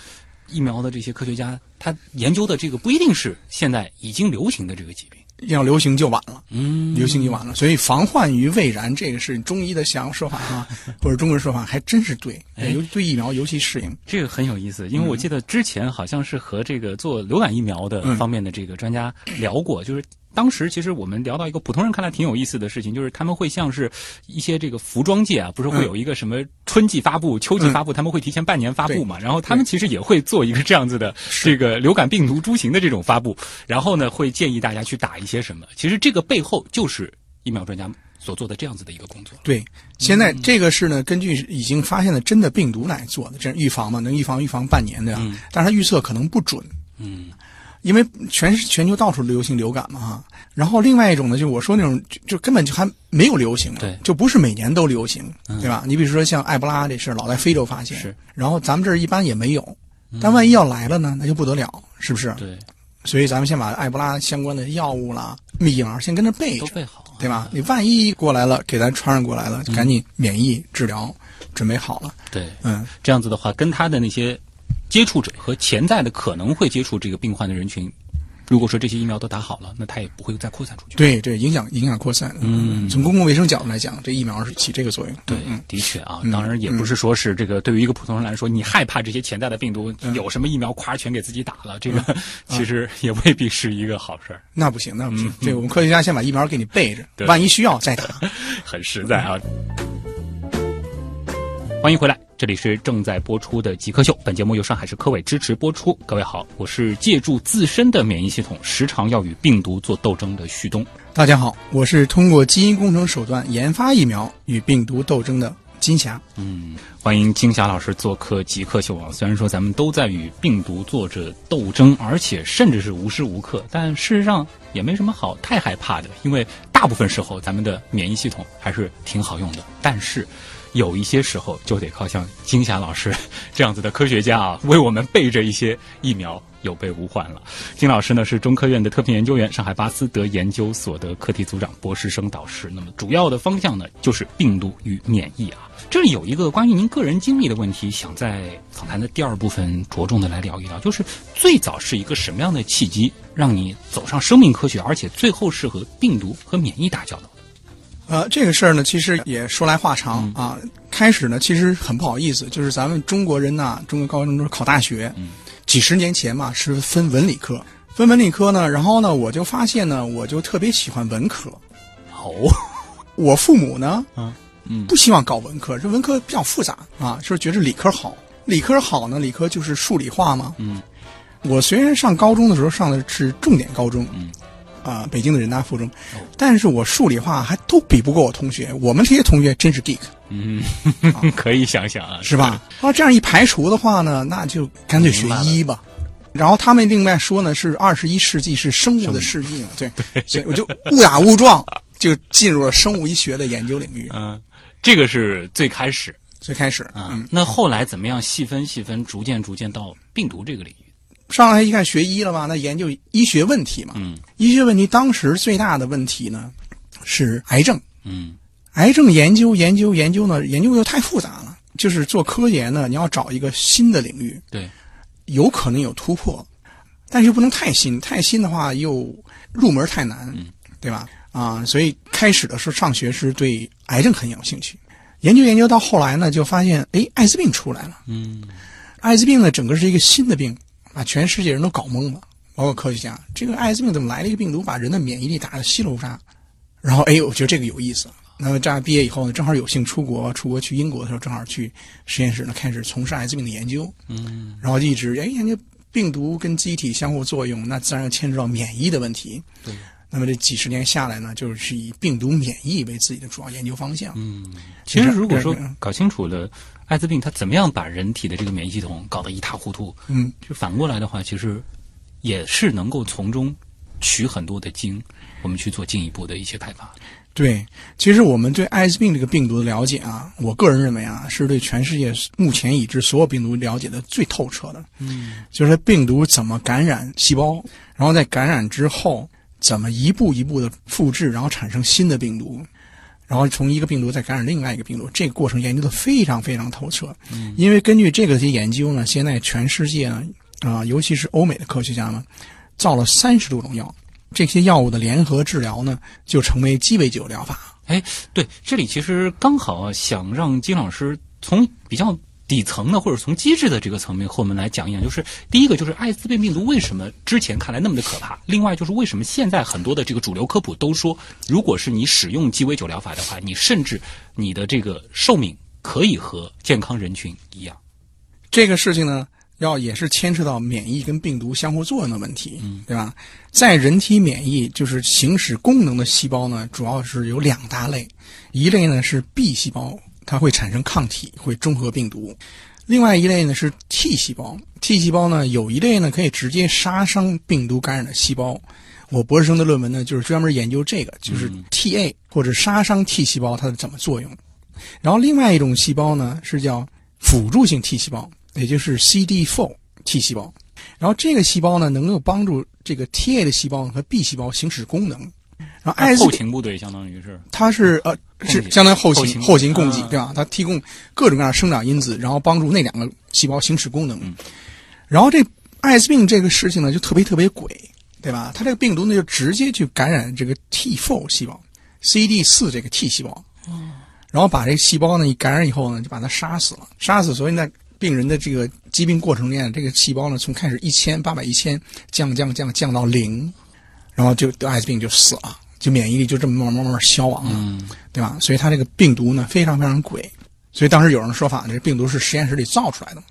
Speaker 2: 疫苗的这些科学家，他研究的这个不一定是现在已经流行的这个疾病。
Speaker 1: 要流行就晚了。
Speaker 2: 嗯
Speaker 1: 流行就晚了，所以防患于未然，这个是中医的想说法啊，或者中国人说法，还真是对，
Speaker 2: 哎
Speaker 1: 尤对疫苗尤其适应。
Speaker 2: 这个很有意思，因为我记得之前好像是和这个做流感疫苗的
Speaker 1: 嗯
Speaker 2: 方面的这个专家聊过，就是当时其实我们聊到一个普通人看来挺有意思的事情，就是他们会像是一些这个服装界啊，不是会有一个什么春季发布、秋季发布，他们会提前半年发布嘛，然后他们其实也会做一个这样子的这个流感病毒株型的这种发布，然后呢会建议大家去打一些什么，其实这个背后就是疫苗专家所做的这样子的一个工作。
Speaker 1: 对，现在这个是呢，根据已经发现的真的病毒来做的，这样预防嘛，能预防预防半年的，
Speaker 2: 嗯。
Speaker 1: 但是它预测可能不准，
Speaker 2: 嗯
Speaker 1: 因为全全球到处流行流感嘛哈。然后另外一种呢，就我说那种就就根本就还没有流行，
Speaker 2: 对嗯
Speaker 1: 就不是每年都流行，对吧？你比如说像埃博拉这事儿，老在非洲发现，
Speaker 2: 是，
Speaker 1: 然后咱们这儿一般也没有，但万一要来了呢，那就不得了，是不是？
Speaker 2: 对，
Speaker 1: 所以咱们先把埃博拉相关的药物啦、疫苗先跟着备着，
Speaker 2: 都备好，
Speaker 1: 对吧？你万一过来了，给咱传染过来了，
Speaker 2: 嗯
Speaker 1: 赶紧免疫治疗准备好了。
Speaker 2: 对。
Speaker 1: 嗯，
Speaker 2: 这样子的话，跟他的那些接触者和潜在的可能会接触这个病患的人群，如果说这些疫苗都打好了，那他也不会再扩散出去。
Speaker 1: 对对，影响影响扩散。
Speaker 2: 嗯
Speaker 1: 从公共卫生角度来讲，这疫苗是起这个作用。
Speaker 2: 对
Speaker 1: 嗯，
Speaker 2: 的确啊，当然也不是说是这个对于一个普通人来说，你害怕这些潜在的病毒，有什么疫苗夸全给自己打了，这个 其实也未必是一个好事儿，
Speaker 1: 那不行，那不行。这个我们科学家先把疫苗给你备着万一需要再打。
Speaker 2: 很实在啊。欢迎回来，这里是正在播出的《极客秀》，本节目由上海市科委支持播出。各位好，我是借助自身的免疫系统，时常要与病毒做斗争的旭东。
Speaker 1: 大家好，我是通过基因工程手段研发疫苗与病毒斗争的金霞。
Speaker 2: 嗯，欢迎金霞老师做客《极客秀》啊。虽然说咱们都在与病毒做着斗争，而且甚至是无时无刻，但事实上也没什么好太害怕的，因为大部分时候咱们的免疫系统还是挺好用的。但是有一些时候就得靠像金霞老师 这样子的科学家啊，为我们备着一些疫苗。有备无患了。金老师呢是中科院的特聘研究员，上海巴斯德研究所的课题组长、博士生导师。那么主要的方向呢就是病毒与免疫啊。这里有一个关于您个人经历的问题，想在访谈的第二部分着重的来聊一聊，就是最早是一个什么样的契机让你走上生命科学，而且最后是和病毒和免疫打交道？
Speaker 1: 呃，这个事儿呢，其实也说来话长、啊。开始呢，其实很不好意思，就是咱们中国人呐，中国高中都是考大学，几十年前嘛是分文理科，分文理科呢，然后呢，我就发现呢，我就特别喜欢文科。
Speaker 2: 哦，
Speaker 1: 我父母呢，
Speaker 2: 嗯嗯
Speaker 1: 不希望搞文科，这文科比较复杂啊，就是觉得理科好。理科好呢，理科就是数理化嘛。
Speaker 2: 嗯，
Speaker 1: 我虽然上高中的时候上的是重点高中，
Speaker 2: 嗯，
Speaker 1: 啊、北京的人大附中，但是我数理化还都比不过我同学。我们这些同学真是 geek，
Speaker 2: 嗯，可以想想啊，
Speaker 1: 是吧？然后这样一排除的话呢，那就干脆学医吧。然后他们另外说呢，是二十一世纪是生物的世纪嘛，对，所以我就误打误撞就进入了生物医学的研究领域。
Speaker 2: 嗯，这个是最开始
Speaker 1: 最开始，
Speaker 2: 啊。
Speaker 1: 嗯，
Speaker 2: 那后来怎么样细分细分，逐渐逐渐到病毒这个领域？
Speaker 1: 上来一看学医了嘛，那研究医学问题嘛。
Speaker 2: 嗯。
Speaker 1: 医学问题当时最大的问题呢是癌症，
Speaker 2: 嗯。
Speaker 1: 癌症研究研究研究呢，研究又太复杂了。就是做科研呢，你要找一个新的领域，
Speaker 2: 对，
Speaker 1: 有可能有突破，但是又不能太新，太新的话又入门太难，
Speaker 2: 嗯。
Speaker 1: 对吧？啊，所以开始的时候上学时对癌症很有兴趣，研究研究到后来呢，就发现哎，艾滋病出来了。
Speaker 2: 嗯。
Speaker 1: 艾滋病呢，整个是一个新的病，把全世界人都搞懵了，包括科学家。这个艾滋病怎么来了一个病毒，把人的免疫力打得稀里糊涂？然后哎，我觉得这个有意思。那么这样毕业以后呢，正好有幸出国，出国去英国的时候，正好去实验室呢，开始从事艾滋病的研究。
Speaker 2: 嗯
Speaker 1: 然后就一直哎研究病毒跟机体相互作用，那自然要牵扯到免疫的问题。
Speaker 2: 对。
Speaker 1: 那么这几十年下来呢，就是以病毒免疫为自己的主要研究方向。
Speaker 2: 嗯。其实如果说搞清楚了艾滋病它怎么样把人体的这个免疫系统搞得一塌糊涂，
Speaker 1: 嗯，
Speaker 2: 就反过来的话，其实也是能够从中取很多的经，我们去做进一步的一些开发。
Speaker 1: 对，其实我们对艾滋病这个病毒的了解啊，我个人认为啊，是对全世界目前已知所有病毒了解的最透彻的。
Speaker 2: 嗯
Speaker 1: 就是病毒怎么感染细胞，然后在感染之后怎么一步一步的复制，然后产生新的病毒，然后从一个病毒再感染另外一个病毒，这个过程研究的非常非常透彻。
Speaker 2: 嗯
Speaker 1: 因为根据这个些研究呢，现在全世界呢啊、尤其是欧美的科学家们，造了三十多种药，这些药物的联合治疗呢，就成为鸡尾酒疗法。
Speaker 2: 哎对，这里其实刚好啊，想让金老师从比较底层的或者从机制的这个层面和我们来讲一讲，就是第一个就是艾滋病病毒为什么之前看来那么的可怕，另外就是为什么现在很多的这个主流科普都说，如果是你使用鸡尾酒疗法的话，你甚至你的这个寿命可以和健康人群一样。
Speaker 1: 这个事情呢，要也是牵扯到免疫跟病毒相互作用的问题，对吧？在人体免疫就是行使功能的细胞呢，主要是有两大类，一类呢是 B 细胞，它会产生抗体，会中和病毒；另外一类呢是 T 细胞，T 细胞呢有一类呢可以直接杀伤病毒感染的细胞。我博士生的论文呢，就是专门研究这个，就是 TA 或者杀伤 T 细胞它的怎么作用。然后另外一种细胞呢是叫辅助性 T 细胞，也就是 CD4 T 细胞。然后这个细胞呢，能够帮助这个 TA 的细胞和 B 细胞行使功能。然后艾
Speaker 2: 后勤部队相当于是，
Speaker 1: 它是呃是相当于后勤
Speaker 2: 后勤
Speaker 1: 供给
Speaker 2: 啊
Speaker 1: 对吧？它提供各种各样的生长因子，然后帮助那两个细胞行使功能。
Speaker 2: 嗯
Speaker 1: 然后这艾滋病这个事情呢，就特别特别鬼，对吧？它这个病毒呢，就直接去感染这个 T4 细胞，CD 四这个 T 细胞，然后把这个细胞呢一感染以后呢，就把它杀死了，杀死，所以呢。病人的这个疾病过程中间，这个细胞呢，从开始一千八百一千降降降降到零，然后就得艾滋病就死了，就免疫力就这么慢慢慢慢消亡了。
Speaker 2: 嗯
Speaker 1: 对吧？所以它这个病毒呢非常非常诡，所以当时有人说法，这病毒是实验室里造出来的，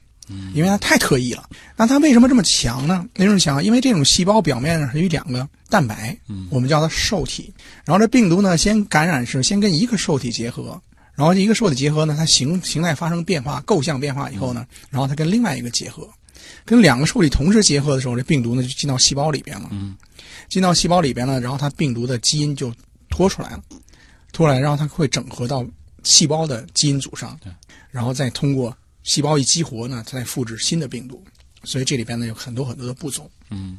Speaker 1: 因为它太特异了。那它为什么这么强呢？为什么强？因为这种细胞表面上是有两个蛋白，我们叫它受体。然后这病毒呢先感染是先跟一个受体结合，然后一个受体结合呢，它形形态发生变化、构象变化以后呢，然后它跟另外一个结合，跟两个受体同时结合的时候，这病毒呢就进到细胞里边了。
Speaker 2: 嗯，
Speaker 1: 进到细胞里边呢，然后它病毒的基因就脱出来了，脱出来，然后它会整合到细胞的基因组上
Speaker 2: 对，
Speaker 1: 然后再通过细胞一激活呢，它再复制新的病毒。所以这里边呢有很多很多的步骤。
Speaker 2: 嗯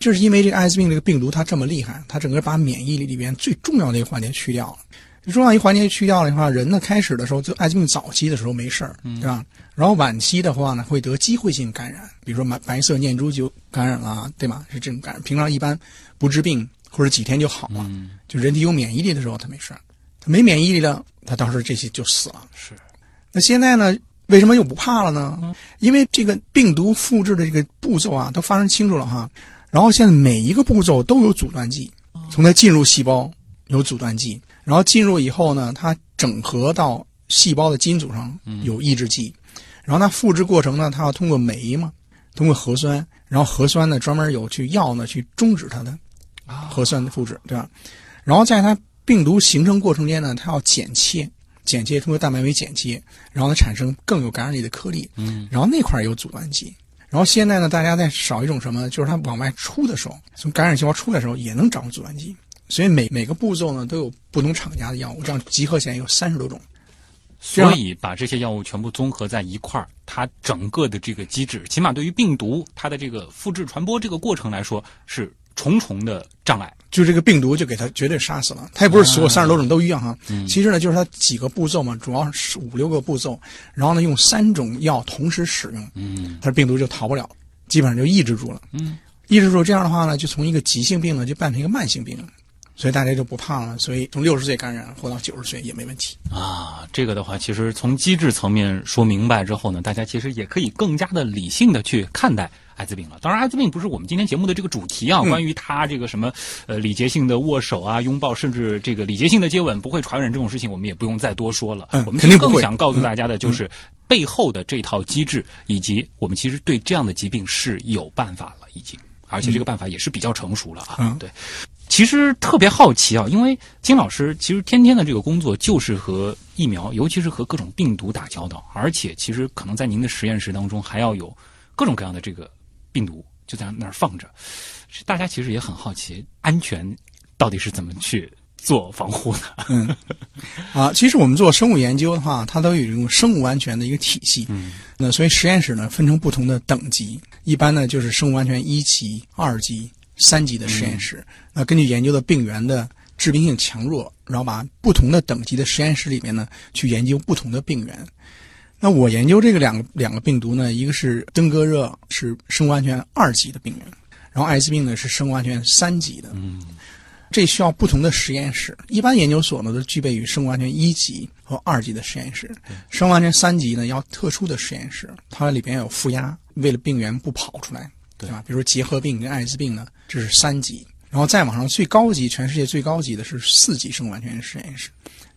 Speaker 1: 就是因为这个艾滋病这个病毒它这么厉害，它整个把免疫力里边最重要的一个环节去掉了。最重要一环节去掉了的话，人呢开始的时候就艾滋病早期的时候没事儿，对吧？然后晚期的话呢会得机会性感染，比如说白白色念珠就感染了，对吧？是这种感染，平常一般不治病或者几天就好了。
Speaker 2: 嗯，
Speaker 1: 就人体有免疫力的时候他没事儿，他没免疫力了，他当时这些就死了。
Speaker 2: 是，
Speaker 1: 那现在呢，为什么又不怕了呢？因为这个病毒复制的这个步骤啊，都发生清楚了哈。然后现在每一个步骤都有阻断剂，从它进入细胞有阻断剂，然后进入以后呢，它整合到细胞的基因组上有抑制剂，然后它复制过程呢，它要通过酶嘛，通过核酸，然后核酸呢专门有去药呢去终止它的核酸的复制，对吧？然后在它病毒形成过程间呢，它要剪切，剪切通过蛋白酶剪切，然后呢产生更有感染力的颗粒，
Speaker 2: 嗯，
Speaker 1: 然后那块儿有阻断剂。然后现在呢，大家在少一种什么，就是它往外出的时候，从感染细胞出来的时候也能找阻断剂。所以每每个步骤呢都有不同厂家的药物，这样集合起来有三十多种。
Speaker 2: 所以把这些药物全部综合在一块儿，它整个的这个机制，起码对于病毒它的这个复制传播这个过程来说，是重重的障碍。
Speaker 1: 就这个病毒就给它绝对杀死了。它也不是所有三十多种都一样哈，其实呢就是它几个步骤嘛，主要是五六个步骤，然后呢用三种药同时使用，
Speaker 2: 嗯
Speaker 1: 它的病毒就逃不了，基本上就抑制住了。
Speaker 2: 嗯，
Speaker 1: 抑制住这样的话呢，就从一个急性病呢就变成一个慢性病了，所以大家就不怕了。所以从六十岁感染活到九十岁也没问题。
Speaker 2: 啊，这个的话，其实从机制层面说明白之后呢，大家其实也可以更加的理性的去看待艾滋病了。当然，艾滋病不是我们今天节目的这个主题啊，关于它这个什么呃礼节性的握手啊、拥抱，甚至这个礼节性的接吻不会传染这种事情，我们也不用再多说了。
Speaker 1: 嗯
Speaker 2: 我们
Speaker 1: 肯定
Speaker 2: 更想告诉大家的就是背后的这套机制，以及我们其实对这样的疾病是有办法了，已经，而且这个办法也是比较成熟了啊。
Speaker 1: 嗯
Speaker 2: 对。其实特别好奇啊，因为金老师其实天天的这个工作就是和疫苗，尤其是和各种病毒打交道，而且其实可能在您的实验室当中还要有各种各样的这个病毒就在那儿放着，大家其实也很好奇，安全到底是怎么去做防护的？
Speaker 1: 啊，其实我们做生物研究的话，它都有一种生物安全的一个体系。
Speaker 2: 嗯，
Speaker 1: 那所以实验室呢分成不同的等级，一般呢就是生物安全一级、二级、三级的实验室。那根据研究的病原的致病性强弱，然后把不同的等级的实验室里面呢去研究不同的病原。那我研究这个两个两个病毒呢，一个是登革热是生物安全二级的病原，然后艾滋病呢是生物安全三级的。
Speaker 2: 嗯，
Speaker 1: 这需要不同的实验室。一般研究所呢都具备于生物安全一级和二级的实验室，生物安全三级呢要特殊的实验室，它里边有负压，为了病源不跑出来，
Speaker 2: 对
Speaker 1: 吧？比如说结核病跟艾滋病呢，这是三级，然后再往上最高级，全世界最高级的是四级生物安全实验室，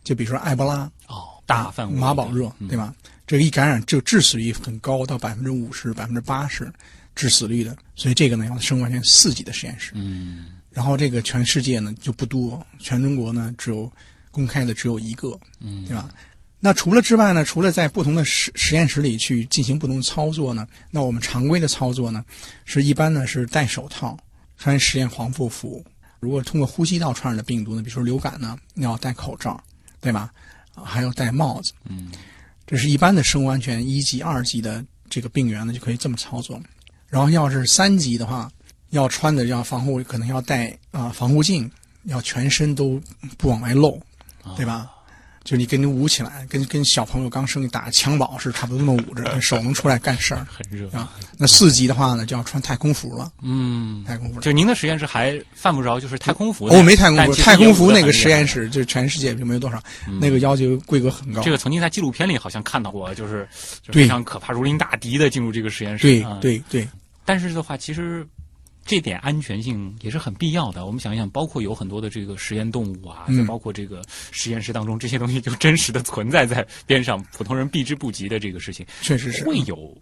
Speaker 1: 就比如说埃博拉、
Speaker 2: 哦，大范围的
Speaker 1: 马宝热，
Speaker 2: 嗯
Speaker 1: 对吧？这个一感染就致死率很高，到百分之五十、百分之八十致死率的，所以这个呢要生物安全四级的实验室。
Speaker 2: 嗯
Speaker 1: 然后这个全世界呢就不多，全中国呢只有公开的只有一个，
Speaker 2: 嗯，
Speaker 1: 对吧？那除了之外呢，除了在不同的实实验室里去进行不同的操作呢，那我们常规的操作呢，是一般呢是戴手套，穿实验防护服。如果通过呼吸道传染的病毒呢，比如说流感呢，你要戴口罩，对吧？啊还要戴帽子。
Speaker 2: 嗯，
Speaker 1: 这是一般的生物安全一级、二级的这个病源呢，就可以这么操作。然后要是三级的话，要穿的要防护，可能要戴啊、防护镜，要全身都不往外露，对吧？就你跟你捂起来，跟跟小朋友刚生打襁褓是差不多那么捂着，手能出来干事儿
Speaker 2: 很热
Speaker 1: 啊。那四级的话呢，就要穿太空服了，
Speaker 2: 嗯，
Speaker 1: 太空服。
Speaker 2: 就您的实验室还犯不着就是太空服，
Speaker 1: 哦我没太空服，太空服那个实验室就全世界就没有多少，那个要求规格很高。
Speaker 2: 这个曾经在纪录片里好像看到过，就是非常可怕、如临大敌的进入这个实验室。
Speaker 1: 对
Speaker 2: 啊、。
Speaker 1: 对对，
Speaker 2: 但是的话，其实这点安全性也是很必要的。我们想一想，包括有很多的这个实验动物啊，包括这个实验室当中这些东西就真实的存在在边上，普通人避之不及的这个事情，
Speaker 1: 确实是。
Speaker 2: 会有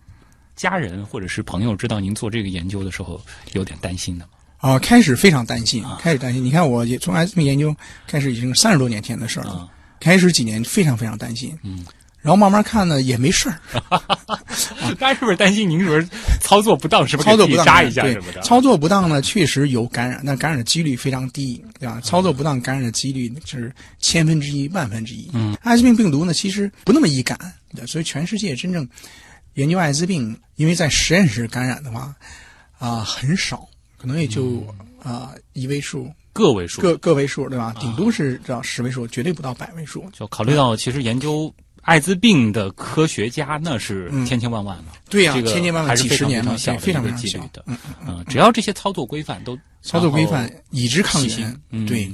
Speaker 2: 家人或者是朋友知道您做这个研究的时候有点担心的吗？
Speaker 1: 啊，开始非常担心，开始担心。你看，我也从艾滋病研究开始已经三十多年前的事儿了。
Speaker 2: 啊
Speaker 1: 开始几年非常非常担心，
Speaker 2: 嗯，
Speaker 1: 然后慢慢看呢也没事儿，
Speaker 2: 大家是不是担心您是不是操作不当，是不是
Speaker 1: 操作不当对
Speaker 2: 什么的？
Speaker 1: 操作不当呢，确实有感染，但感染的几率非常低，对吧？操作不当感染的几率是千分之一、万分之一。
Speaker 2: 嗯，
Speaker 1: 艾滋病病毒呢，其实不那么易感，对所以全世界真正研究艾滋病，因为在实验室感染的话，啊、很少，可能也就啊、一位数、
Speaker 2: 个位数，
Speaker 1: 个个位数，对吧？顶多是到十位数，绝对不到百位数。
Speaker 2: 就考虑到其实研究艾滋病的科学家那是千千万万嘛，
Speaker 1: 对呀、
Speaker 2: 这个
Speaker 1: 千千万万
Speaker 2: 还是非常
Speaker 1: 几十年嘛，
Speaker 2: 非常小的
Speaker 1: 对非常
Speaker 2: 一个
Speaker 1: 非常小
Speaker 2: 几率的。
Speaker 1: 嗯，
Speaker 2: 嗯，只要这些操作规范都
Speaker 1: 操作规范已知抗原，
Speaker 2: 嗯
Speaker 1: 对。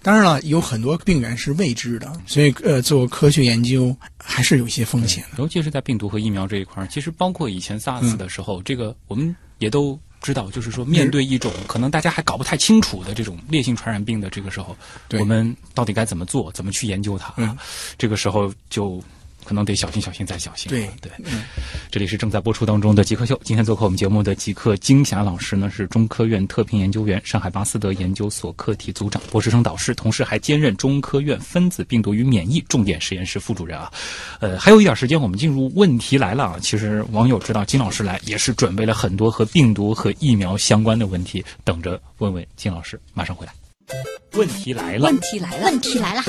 Speaker 1: 当然了，有很多病原是未知的，所以呃，做科学研究还是有一些风险的。
Speaker 2: 尤其是在病毒和疫苗这一块儿，其实包括以前 SARS 的时候，这个我们也都知道，就是说面对一种可能大家还搞不太清楚的这种烈性传染病的这个时候，我们到底该怎么做，怎么去研究它？
Speaker 1: 嗯
Speaker 2: 这个时候就可能得小心、小心再小心。
Speaker 1: 对
Speaker 2: 对，
Speaker 1: 嗯
Speaker 2: 这里是正在播出当中的极客秀。今天做客我们节目的极客金霞老师呢，是中科院特聘研究员、上海巴斯德研究所课题组长、博士生导师，同时还兼任中科院分子病毒与免疫重点实验室副主任啊。呃，还有一点时间，我们进入问题来了啊。其实网友知道金老师来，也是准备了很多和病毒和疫苗相关的问题，等着问问金老师。马上回来。问题来了，
Speaker 4: 问题来了，
Speaker 3: 问题来了，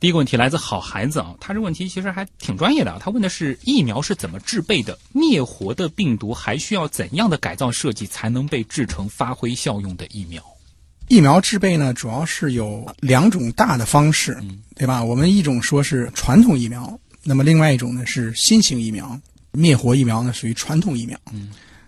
Speaker 2: 第一个问题来自好孩子啊，他这问题其实还挺专业的啊。他问的是疫苗是怎么制备的？灭活的病毒还需要怎样的改造设计才能被制成发挥效用的疫苗？
Speaker 1: 疫苗制备呢，主要是有两种大的方式，对吧？我们一种说是传统疫苗，那么另外一种呢是新型疫苗。灭活疫苗呢属于传统疫苗。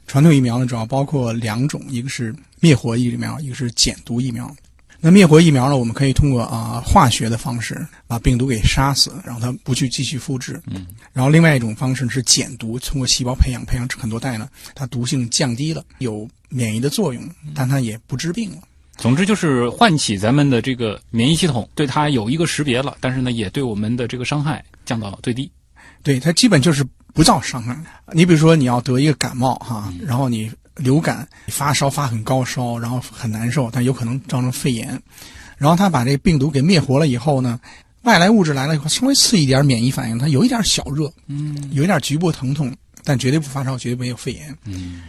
Speaker 1: 传统疫苗呢主要包括两种，一个是灭活疫苗，一个是减毒疫苗。那灭活疫苗呢，我们可以通过啊、化学的方式把病毒给杀死，让它不去继续复制。嗯。然后另外一种方式是减毒，通过细胞培养，培养很多代呢，它毒性降低了，有免疫的作用，但它也不治病了。
Speaker 2: 总之就是唤起咱们的这个免疫系统，对它有一个识别了，但是呢，也对我们的这个伤害降到了最低。
Speaker 1: 对，它基本就是不造伤害。你比如说，你要得一个感冒哈，然后你流感、发烧发很高烧，然后很难受，但有可能造成肺炎。然后他把这个病毒给灭活了以后呢，外来物质来了以后，稍微刺激一点免疫反应，它有一点小热，嗯，有一点局部疼痛，但绝对不发烧，绝对没有肺炎，嗯，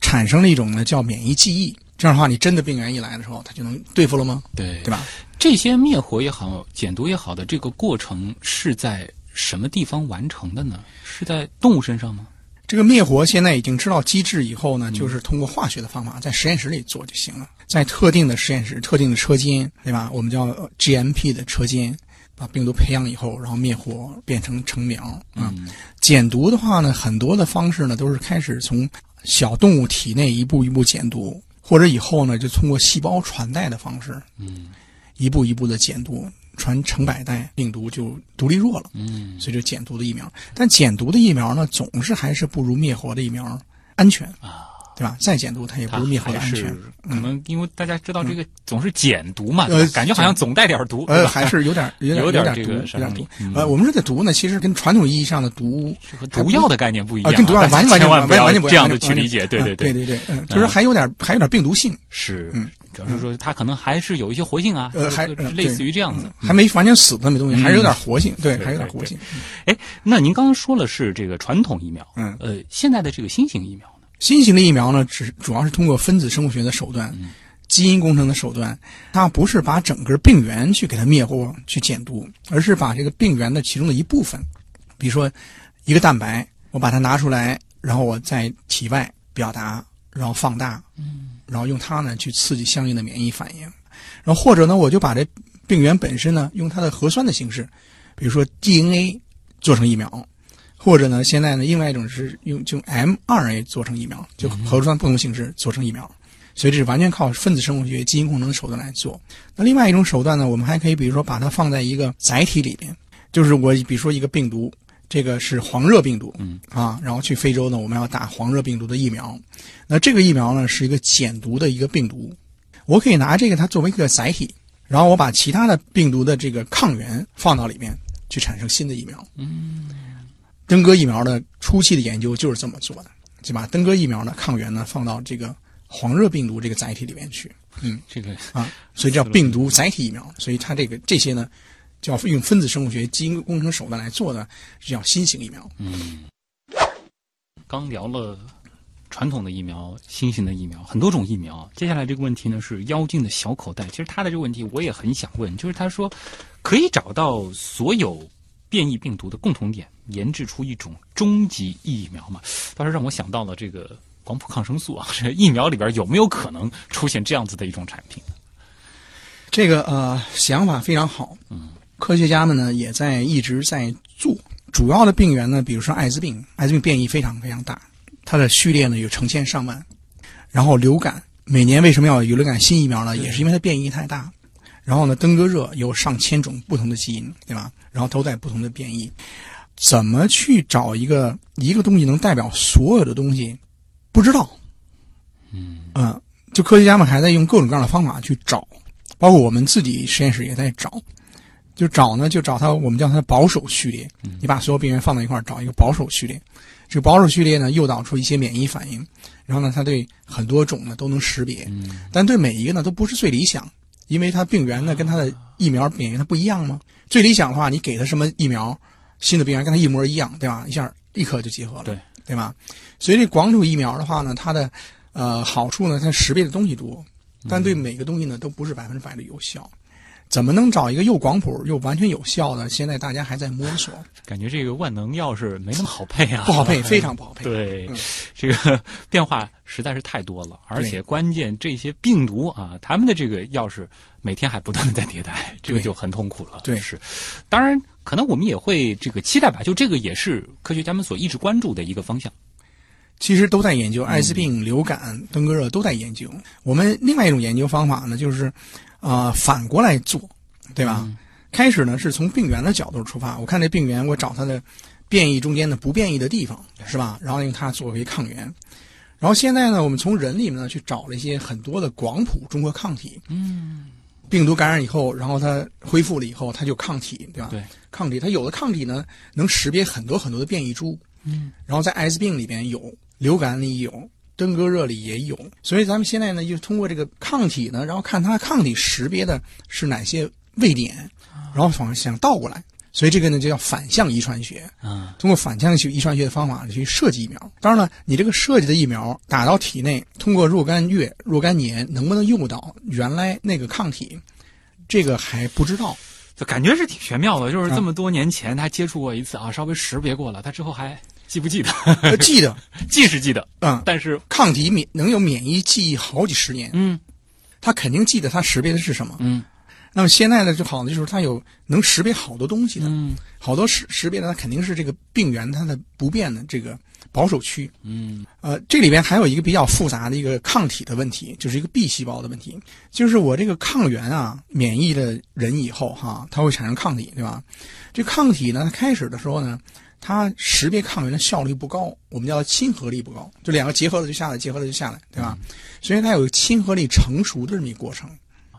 Speaker 1: 产生了一种呢叫免疫记忆。这样的话，你真的病源一来的时候，它就能对付了吗？
Speaker 2: 对
Speaker 1: 对吧？
Speaker 2: 这些灭活也好，减毒也好的这个过程是在什么地方完成的呢？是在动物身上吗？
Speaker 1: 这个灭活现在已经知道机制以后呢，就是通过化学的方法在实验室里做就行了，在特定的实验室、特定的车间，对吧？我们叫呃 GMP 的车间，把病毒培养以后，然后灭活变成成苗啊。减毒的话呢，很多的方式呢都是开始从小动物体内一步一步减毒，或者以后呢就通过细胞传代的方式，嗯，一步一步的减毒，传成百代，病毒就独立弱了。
Speaker 2: 嗯，
Speaker 1: 所以就减毒的疫苗。但减毒的疫苗呢，总是还是不如灭活的疫苗安全啊，对吧？再减毒它也不如灭活的安全。
Speaker 2: 可能因为大家知道这个总是减毒嘛，
Speaker 1: 呃
Speaker 2: 感觉好像总带点毒，
Speaker 1: 呃，还是有点 有点
Speaker 2: 有点
Speaker 1: 点毒，
Speaker 2: 这个
Speaker 1: 有点毒呃，我们说的毒呢，其实跟传统意义上的毒
Speaker 2: 和毒药的概念不一样
Speaker 1: 啊，跟毒药完完全
Speaker 2: 千万不要
Speaker 1: 完全不一
Speaker 2: 这样的去理解，对
Speaker 1: 啊
Speaker 2: 对。
Speaker 1: 对对对，嗯，就是还有点还有点病毒性，
Speaker 2: 是，
Speaker 1: 嗯
Speaker 2: 主要是说它可能还是有一些活性啊，
Speaker 1: 呃，还
Speaker 2: 类似于这样子。
Speaker 1: 还没完全死的那么东西，还是有点活性，对，还有点活性。
Speaker 2: 哎，那您刚刚说了是这个传统疫苗，
Speaker 1: 嗯
Speaker 2: 呃，现在的这个新型疫苗呢？
Speaker 1: 新型的疫苗呢，只主要是通过分子生物学的手段、基因工程的手段，它不是把整个病原去给它灭活、去减毒，而是把这个病原的其中的一部分，比如说一个蛋白，我把它拿出来，然后我在体外表达，然后放大，然后用它呢去刺激相应的免疫反应，然后或者呢，我就把这病原本身呢用它的核酸的形式，比如说 DNA 做成疫苗，或者呢，现在呢，另外一种是用就 mRNA 做成疫苗，就核酸不同形式做成疫苗，所以这是完全靠分子生物学、基因工程的手段来做。那另外一种手段呢，我们还可以比如说把它放在一个载体里边，就是我比如说一个病毒，这个是黄热病毒，
Speaker 2: 嗯。
Speaker 1: 啊，然后去非洲呢，我们要打黄热病毒的疫苗，那这个疫苗呢是一个减毒的一个病毒，我可以拿这个它作为一个载体，然后我把其他的病毒的这个抗原放到里面去产生新的疫苗。嗯。登革疫苗的初期的研究就是这么做的，就把登革疫苗的抗原呢放到这个黄热病毒这个载体里面去，嗯。
Speaker 2: 这个
Speaker 1: 啊，所以叫病毒载体疫苗。所以它这个这些呢，叫用分子生物学、基因工程手段来做的，是叫新型疫苗。
Speaker 2: 嗯刚聊了传统的疫苗、新型的疫苗，很多种疫苗。接下来这个问题呢是妖精的小口袋。其实他的这个问题我也很想问，就是他说可以找到所有变异病毒的共同点，研制出一种终极疫苗嘛？倒是让我想到了这个广谱抗生素啊，这 疫苗里边有没有可能出现这样子的一种产品？
Speaker 1: 这个呃想法非常好，嗯，科学家们呢也在一直在做。主要的病源呢，比如说艾滋病，艾滋病变异非常非常大，它的序列呢有成千上万。然后流感，每年为什么要有流感新疫苗呢？也是因为它变异太大。然后呢，登革热有上千种不同的基因，对吧？然后都在不同的变异。怎么去找一个一个东西能代表所有的东西？不知道。嗯就科学家们还在用各种各样的方法去找，包括我们自己实验室也在找。就找呢，就找它，我们叫它保守序列。你把所有病原放在一块儿，找一个保守序列。这个保守序列呢，诱导出一些免疫反应，然后呢，它对很多种呢都能识别，但对每一个呢都不是最理想，因为它病原呢跟它的疫苗免疫它不一样嘛。最理想的话，你给它什么疫苗，新的病原跟它一模一样，对吧？一下立刻就结合了，
Speaker 2: 对
Speaker 1: 对吧？所以这广谱疫苗的话呢，它的呃好处呢，它识别的东西多，但对每个东西呢都不是百分之百的有效。怎么能找一个又广谱又完全有效的？现在大家还在摸索，
Speaker 2: 感觉这个万能钥匙没那么好配啊，
Speaker 1: 不好配，非常不好配。
Speaker 2: 对，
Speaker 1: 嗯
Speaker 2: 这个变化实在是太多了，而且关键这些病毒啊，他们的这个钥匙每天还不断的在迭代，这个就很痛苦了。
Speaker 1: 对
Speaker 2: 是，当然可能我们也会这个期待吧，就这个也是科学家们所一直关注的一个方向。
Speaker 1: 其实都在研究艾滋病、流感、登革热都在研究。我们另外一种研究方法呢，就是呃反过来做，对吧？开始呢是从病原的角度出发，我看这病原，我找它的变异中间的不变异的地方，是吧？然后用它作为抗原。然后现在呢，我们从人里面呢去找了一些很多的广谱中和抗体。嗯，病毒感染以后，然后它恢复了以后，它就抗体，对吧？
Speaker 2: 对，
Speaker 1: 抗体它有的抗体呢能识别很多很多的变异株。嗯，然后在艾滋病里边有，流感里有，登革热里也有，所以咱们现在呢，就通过这个抗体呢，然后看它抗体识别的是哪些位点，然后想想倒过来，所以这个呢就叫反向遗传学。
Speaker 2: 啊，
Speaker 1: 通过反向遗传学的方法去设计疫苗。当然了，你这个设计的疫苗打到体内，通过若干月、若干年，能不能诱导原来那个抗体，这个还不知道。
Speaker 2: 就感觉是挺玄妙的，就是
Speaker 1: 啊
Speaker 2: 这么多年前他接触过一次啊，稍微识别过了，他之后还记不记得？
Speaker 1: 呃记得，
Speaker 2: 记是记得，
Speaker 1: 嗯，
Speaker 2: 但是
Speaker 1: 抗体免能有免疫记忆好几十年，
Speaker 2: 嗯。
Speaker 1: 他肯定记得他识别的是什么。
Speaker 2: 嗯。
Speaker 1: 那么现在呢，就好的就是它有能识别好多东西的，
Speaker 2: 嗯。
Speaker 1: 好多识识别的，它肯定是这个病原它的不变的这个保守区。
Speaker 2: 嗯。
Speaker 1: 呃，这里边还有一个比较复杂的一个抗体的问题，就是一个 B 细胞的问题，就是我这个抗原啊，免疫的人以后哈，它会产生抗体，对吧？这抗体呢，它开始的时候呢，它识别抗原的效率不高，我们叫它亲和力不高，就两个结合了就下来，结合了就下来，对吧？所以它有亲和力成熟的这么一个过程。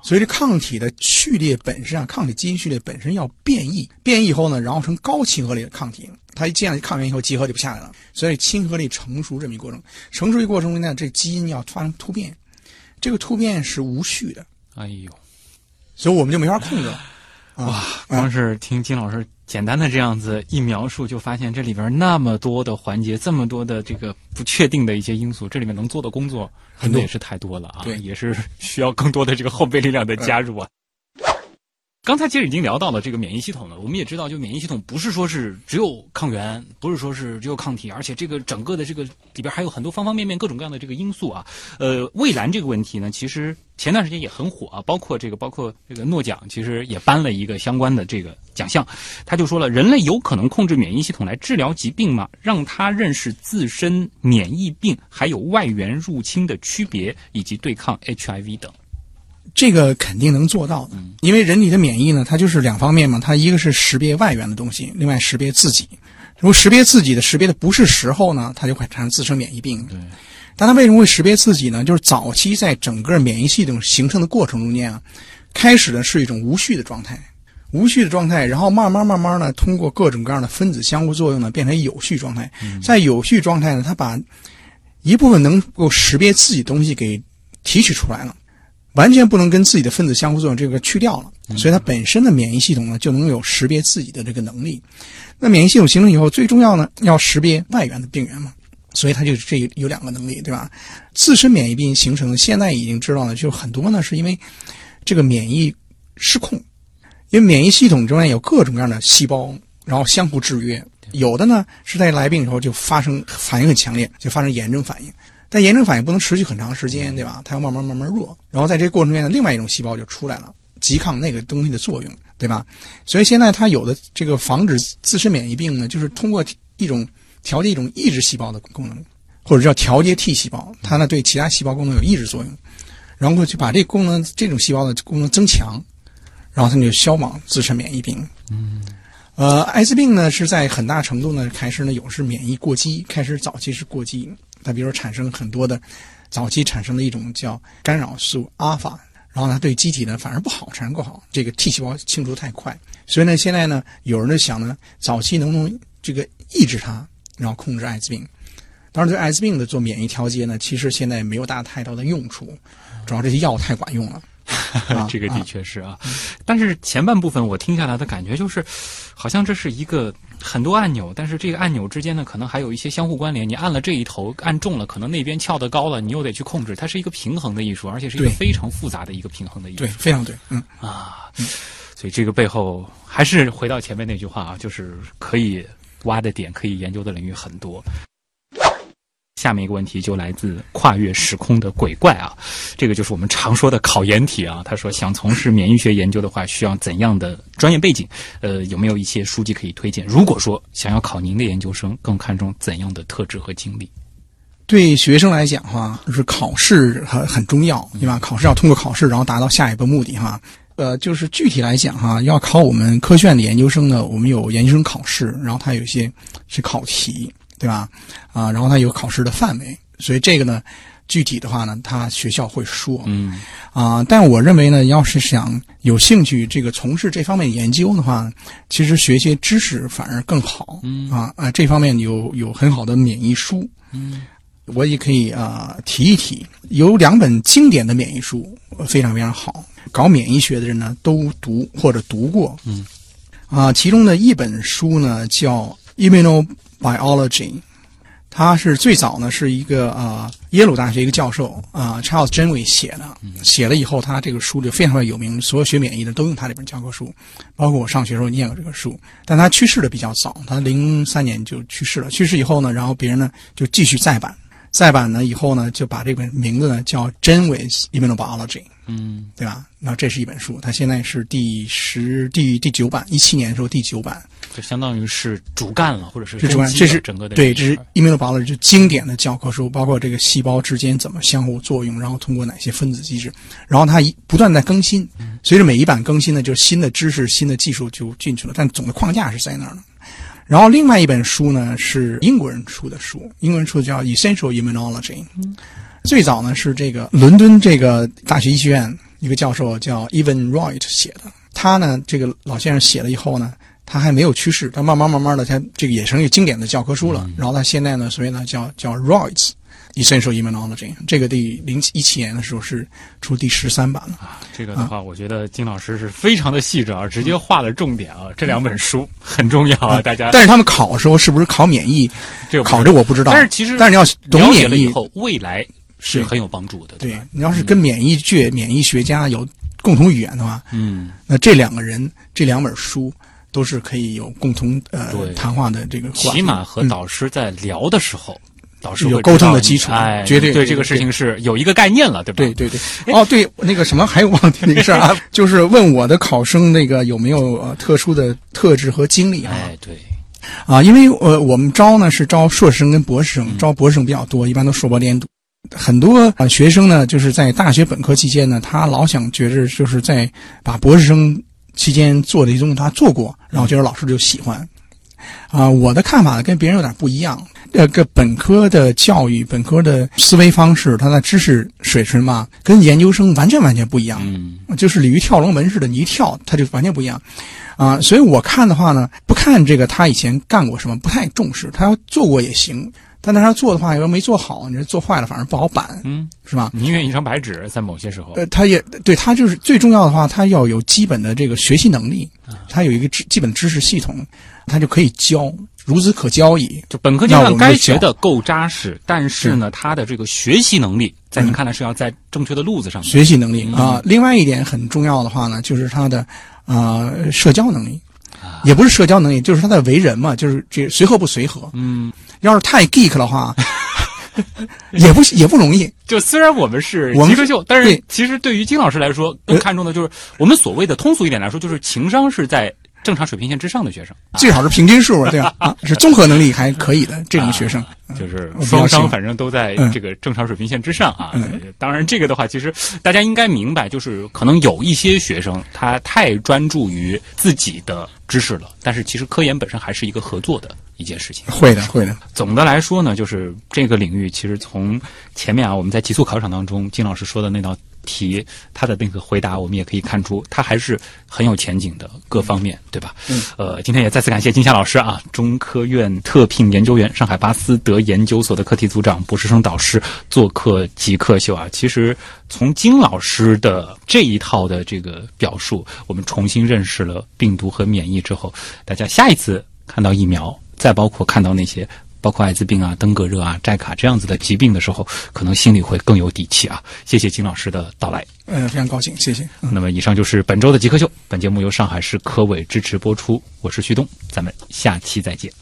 Speaker 1: 所以这抗体的序列本身啊，抗体基因序列本身要变异，变异以后呢，然后成高亲和力的抗体，它一建了抗原以后，结合就不下来了。所以亲和力成熟这么一个过程，成熟一个过程中呢，这基因要发生突变，这个突变是无序的，
Speaker 2: 哎呦，
Speaker 1: 所以我们就没法控制了。
Speaker 2: 哇，光是听金老师简单的这样子一描述，就发现这里边那么多的环节，这么多的这个不确定的一些因素，这里面能做的工作
Speaker 1: 很多
Speaker 2: 也是太多。了啊，
Speaker 1: 对
Speaker 2: 也是需要更多的这个后备力量的加入啊。刚才其实已经聊到了这个免疫系统了，我们也知道，就免疫系统不是说是只有抗原，不是说是只有抗体，而且这个整个的这个里边还有很多方方面面、各种各样的这个因素啊。呃，蔚蓝这个问题呢，其实前段时间也很火啊，包括这个，包括这个诺奖，其实也颁了一个相关的这个奖项。他就说了，人类有可能控制免疫系统来治疗疾病吗？让他认识自身免疫病还有外源入侵的区别，以及对抗 HIV 等。
Speaker 1: 这个肯定能做到的，因为人体的免疫呢，它就是两方面嘛，它一个是识别外源的东西，另外识别自己。如果识别自己的识别的不是时候呢，它就会产生自身免疫病。
Speaker 2: 对，
Speaker 1: 但它为什么会识别自己呢？就是早期在整个免疫系统形成的过程中间啊，开始的是一种无序的状态，无序的状态，然后慢慢慢慢呢，通过各种各样的分子相互作用呢，变成有序状态。在有序状态呢，它把一部分能够识别自己的东西给提取出来了。完全不能跟自己的分子相互作用，这个去掉了，所以它本身的免疫系统呢就能有识别自己的这个能力。那免疫系统形成以后，最重要呢要识别外源的病源嘛，所以它就这有两个能力，对吧？自身免疫病形成，现在已经知道了，就很多呢是因为这个免疫失控，因为免疫系统中间有各种各样的细胞，然后相互制约，有的呢是在来病以后就发生反应很强烈，就发生炎症反应。但炎症反应不能持续很长时间，对吧？它要慢慢慢慢弱，然后在这个过程中间呢，另外一种细胞就出来了，拮抗那个东西的作用，对吧？所以现在它有的这个防止自身免疫病呢，就是通过一种调节一种抑制细胞的功能，或者叫调节 T 细胞，它呢对其他细胞功能有抑制作用，然后就把这功能这种细胞的功能增强，然后它就消亡自身免疫病。嗯。呃，艾滋病呢是在很大程度呢开始呢有是免疫过激，开始早期是过激，它比如产生很多的早期产生的一种叫干扰素阿法，然后呢对机体呢反而不好，产生不好，这个 T 细胞清除太快，所以呢现在呢有人就想呢，早期能不能这个抑制它，然后控制艾滋病。当然，对艾滋病的做免疫调节呢，其实现在没有大太多的用处，主要这些药太管用了。啊
Speaker 2: 这个的确是啊，但是前半部分我听下来的感觉就是，好像这是一个很多按钮，但是这个按钮之间呢，可能还有一些相互关联。你按了这一头，按中了，可能那边翘得高了，你又得去控制，它是一个平衡的艺术，而且是一个非常复杂的一个平衡的艺术。
Speaker 1: 对，非常对，嗯。
Speaker 2: 啊，所以这个背后还是回到前面那句话啊，就是可以挖的点，可以研究的领域很多。下面一个问题就来自跨越时空的鬼怪啊，这个就是我们常说的考研题啊。他说，想从事免疫学研究的话，需要怎样的专业背景？呃，有没有一些书籍可以推荐？如果说想要考您的研究生，更看重怎样的特质和经历？
Speaker 1: 对学生来讲哈，就是考试很很重要，对吧？考试要通过考试，然后达到下一步目的哈。呃，就是具体来讲哈，要考我们科学院的研究生呢，我们有研究生考试，然后它有一些是考题，对吧？啊，然后它有考试的范围，所以这个呢，具体的话呢，他学校会说，
Speaker 2: 嗯
Speaker 1: 啊，但我认为呢，要是想有兴趣这个从事这方面研究的话，其实学些知识反而更好。
Speaker 2: 嗯
Speaker 1: 啊啊，这方面有有很好的免疫书。
Speaker 2: 嗯
Speaker 1: 我也可以啊、提一提，有两本经典的免疫书，呃非常非常好，搞免疫学的人呢都读或者读过。
Speaker 2: 嗯，
Speaker 1: 啊，其中的一本书呢叫《Immunobiology》，他是最早呢是一个呃、耶鲁大学一个教授啊、Charles Jenway 写的，写了以后他这个书就非常的有名，所有学免疫的都用他这本教科书，包括我上学时候念过这个书。但他去世的比较早，他零三年就去世了。去世以后呢，然后别人呢就继续再版，再版呢以后呢就把这本名字呢叫 Jenway's Immunobiology。
Speaker 2: 嗯。
Speaker 1: 对吧？那这是一本书，它现在是第十、第第九版，一七年的时候第九版，
Speaker 2: 就相当于是主干了，或者是
Speaker 1: 这主
Speaker 2: 干
Speaker 1: 这是
Speaker 2: 整个的
Speaker 1: 对，这是
Speaker 2: 这一块
Speaker 1: immunobiology 就经典的教科书，包括这个细胞之间怎么相互作用，然后通过哪些分子机制，然后它一不断在更新，随着每一版更新呢，就是新的知识、新的技术就进去了，但总的框架是在那儿的。然后另外一本书呢是英国人出的书，英国人出的叫《Essential Immunology》，最早呢是这个伦敦这个大学医学院一个教授叫 Evan Wright 写的。他呢，这个老先生写了以后呢，他还没有去世，他慢慢慢慢的，他这个也成一个经典的教科书了。然后他现在呢，所以呢叫叫 Wright's Essential Immunology，这个第零一七年的时候是出第十三版了。
Speaker 2: 啊，这个的话，我觉得金老师是非常的细致啊，直接画了重点啊。这两本书很重要啊，大家
Speaker 1: 但是他们考的时候是不是考免疫？
Speaker 2: 这
Speaker 1: 考这我不知道。
Speaker 2: 但是其实
Speaker 1: 但是你要懂免疫，
Speaker 2: 以后，未来是很有帮助的，
Speaker 1: 对
Speaker 2: 吧？
Speaker 1: 你要是跟免疫学、免疫学家有共同语言的话，
Speaker 2: 嗯，
Speaker 1: 那这两个人这两本书都是可以有共同呃谈话的这个。
Speaker 2: 起码和
Speaker 1: 嗯
Speaker 2: 导师在聊的时候，导师
Speaker 1: 有沟通的基础
Speaker 2: 哎，
Speaker 1: 绝对对
Speaker 2: 对这个事情是有一个概念了，对吧？
Speaker 1: 对对对，哦对，那个什么还有忘记那个事儿啊，就是问我的考生那个有没有呃特殊的特质和经历啊？
Speaker 2: 哎，对，
Speaker 1: 啊，因为呃我们招呢是招硕士生跟博士
Speaker 2: 嗯
Speaker 1: 生，招博士生比较多，一般都硕博连读。很多啊学生呢，就是在大学本科期间呢，他老想觉着就是在把博士生期间做的一些东西他做过，然后觉得老师就喜欢。啊，我的看法跟别人有点不一样。这个本科的教育、本科的思维方式，它的知识水平嘛，跟研究生完全完全不一样。
Speaker 2: 嗯，
Speaker 1: 就是鲤鱼跳龙门似的，你一跳，它就完全不一样。啊，所以我看的话呢，不看这个他以前干过什么，不太重视。他要做过也行，但他要做的话，要没做好，你这做坏了反而不好板，
Speaker 2: 嗯，
Speaker 1: 是吧？
Speaker 2: 宁愿一张白纸，在某些时候，
Speaker 1: 呃，他也对他就是最重要的话，他要有基本的这个学习能力，他有一个知基本知识系统，他就可以教，孺子可教矣。
Speaker 2: 就本科阶段该学的够扎实，但是呢，他的这个学习能力，在您看来是要在正确的路子上面。
Speaker 1: 学习能力啊、另外一点很重要的话呢，就是他的啊、呃社交能力，也不是社交能力，就是他的为人嘛，就是这随和不随和。
Speaker 2: 嗯，
Speaker 1: 要是太 geek 的话，也不也不容易。
Speaker 2: 就虽然我们是
Speaker 1: 我们
Speaker 2: 极客秀，但是其实对于金老师来说，更看重的就是我们所谓的通俗一点来说，就是情商是在正常水平线之上的学生。
Speaker 1: 最好是平均数，对吧？啊，是综合能力还可以的这种学生。
Speaker 2: 就是双商反正都在
Speaker 1: 嗯
Speaker 2: 这个正常水平线之上啊。当然，这个的话，其实大家应该明白，就是可能有一些学生他太专注于自己的知识了，但是其实科研本身还是一个合作的一件事情。
Speaker 1: 会的，会的。
Speaker 2: 总的来说呢，就是这个领域，其实从前面啊，我们在极速考场当中，金老师说的那道题，他的那个回答，我们也可以看出，他还是很有前景的，各方面，对吧？
Speaker 1: 嗯。
Speaker 2: 呃，今天也再次感谢金夏老师啊，中科院特聘研究员、上海巴斯德研究所的课题组长、博士生导师做客极客秀啊。其实从金老师的这一套的这个表述，我们重新认识了病毒和免疫之后，大家下一次看到疫苗，再包括看到那些。包括艾滋病啊、登革热啊、寨卡这样子的疾病的时候，可能心里会更有底气啊。谢谢金老师的到来。
Speaker 1: 呃，非常高兴，谢谢。嗯
Speaker 2: 那么以上就是本周的极客秀，本节目由上海市科委支持播出，我是旭东，咱们下期再见。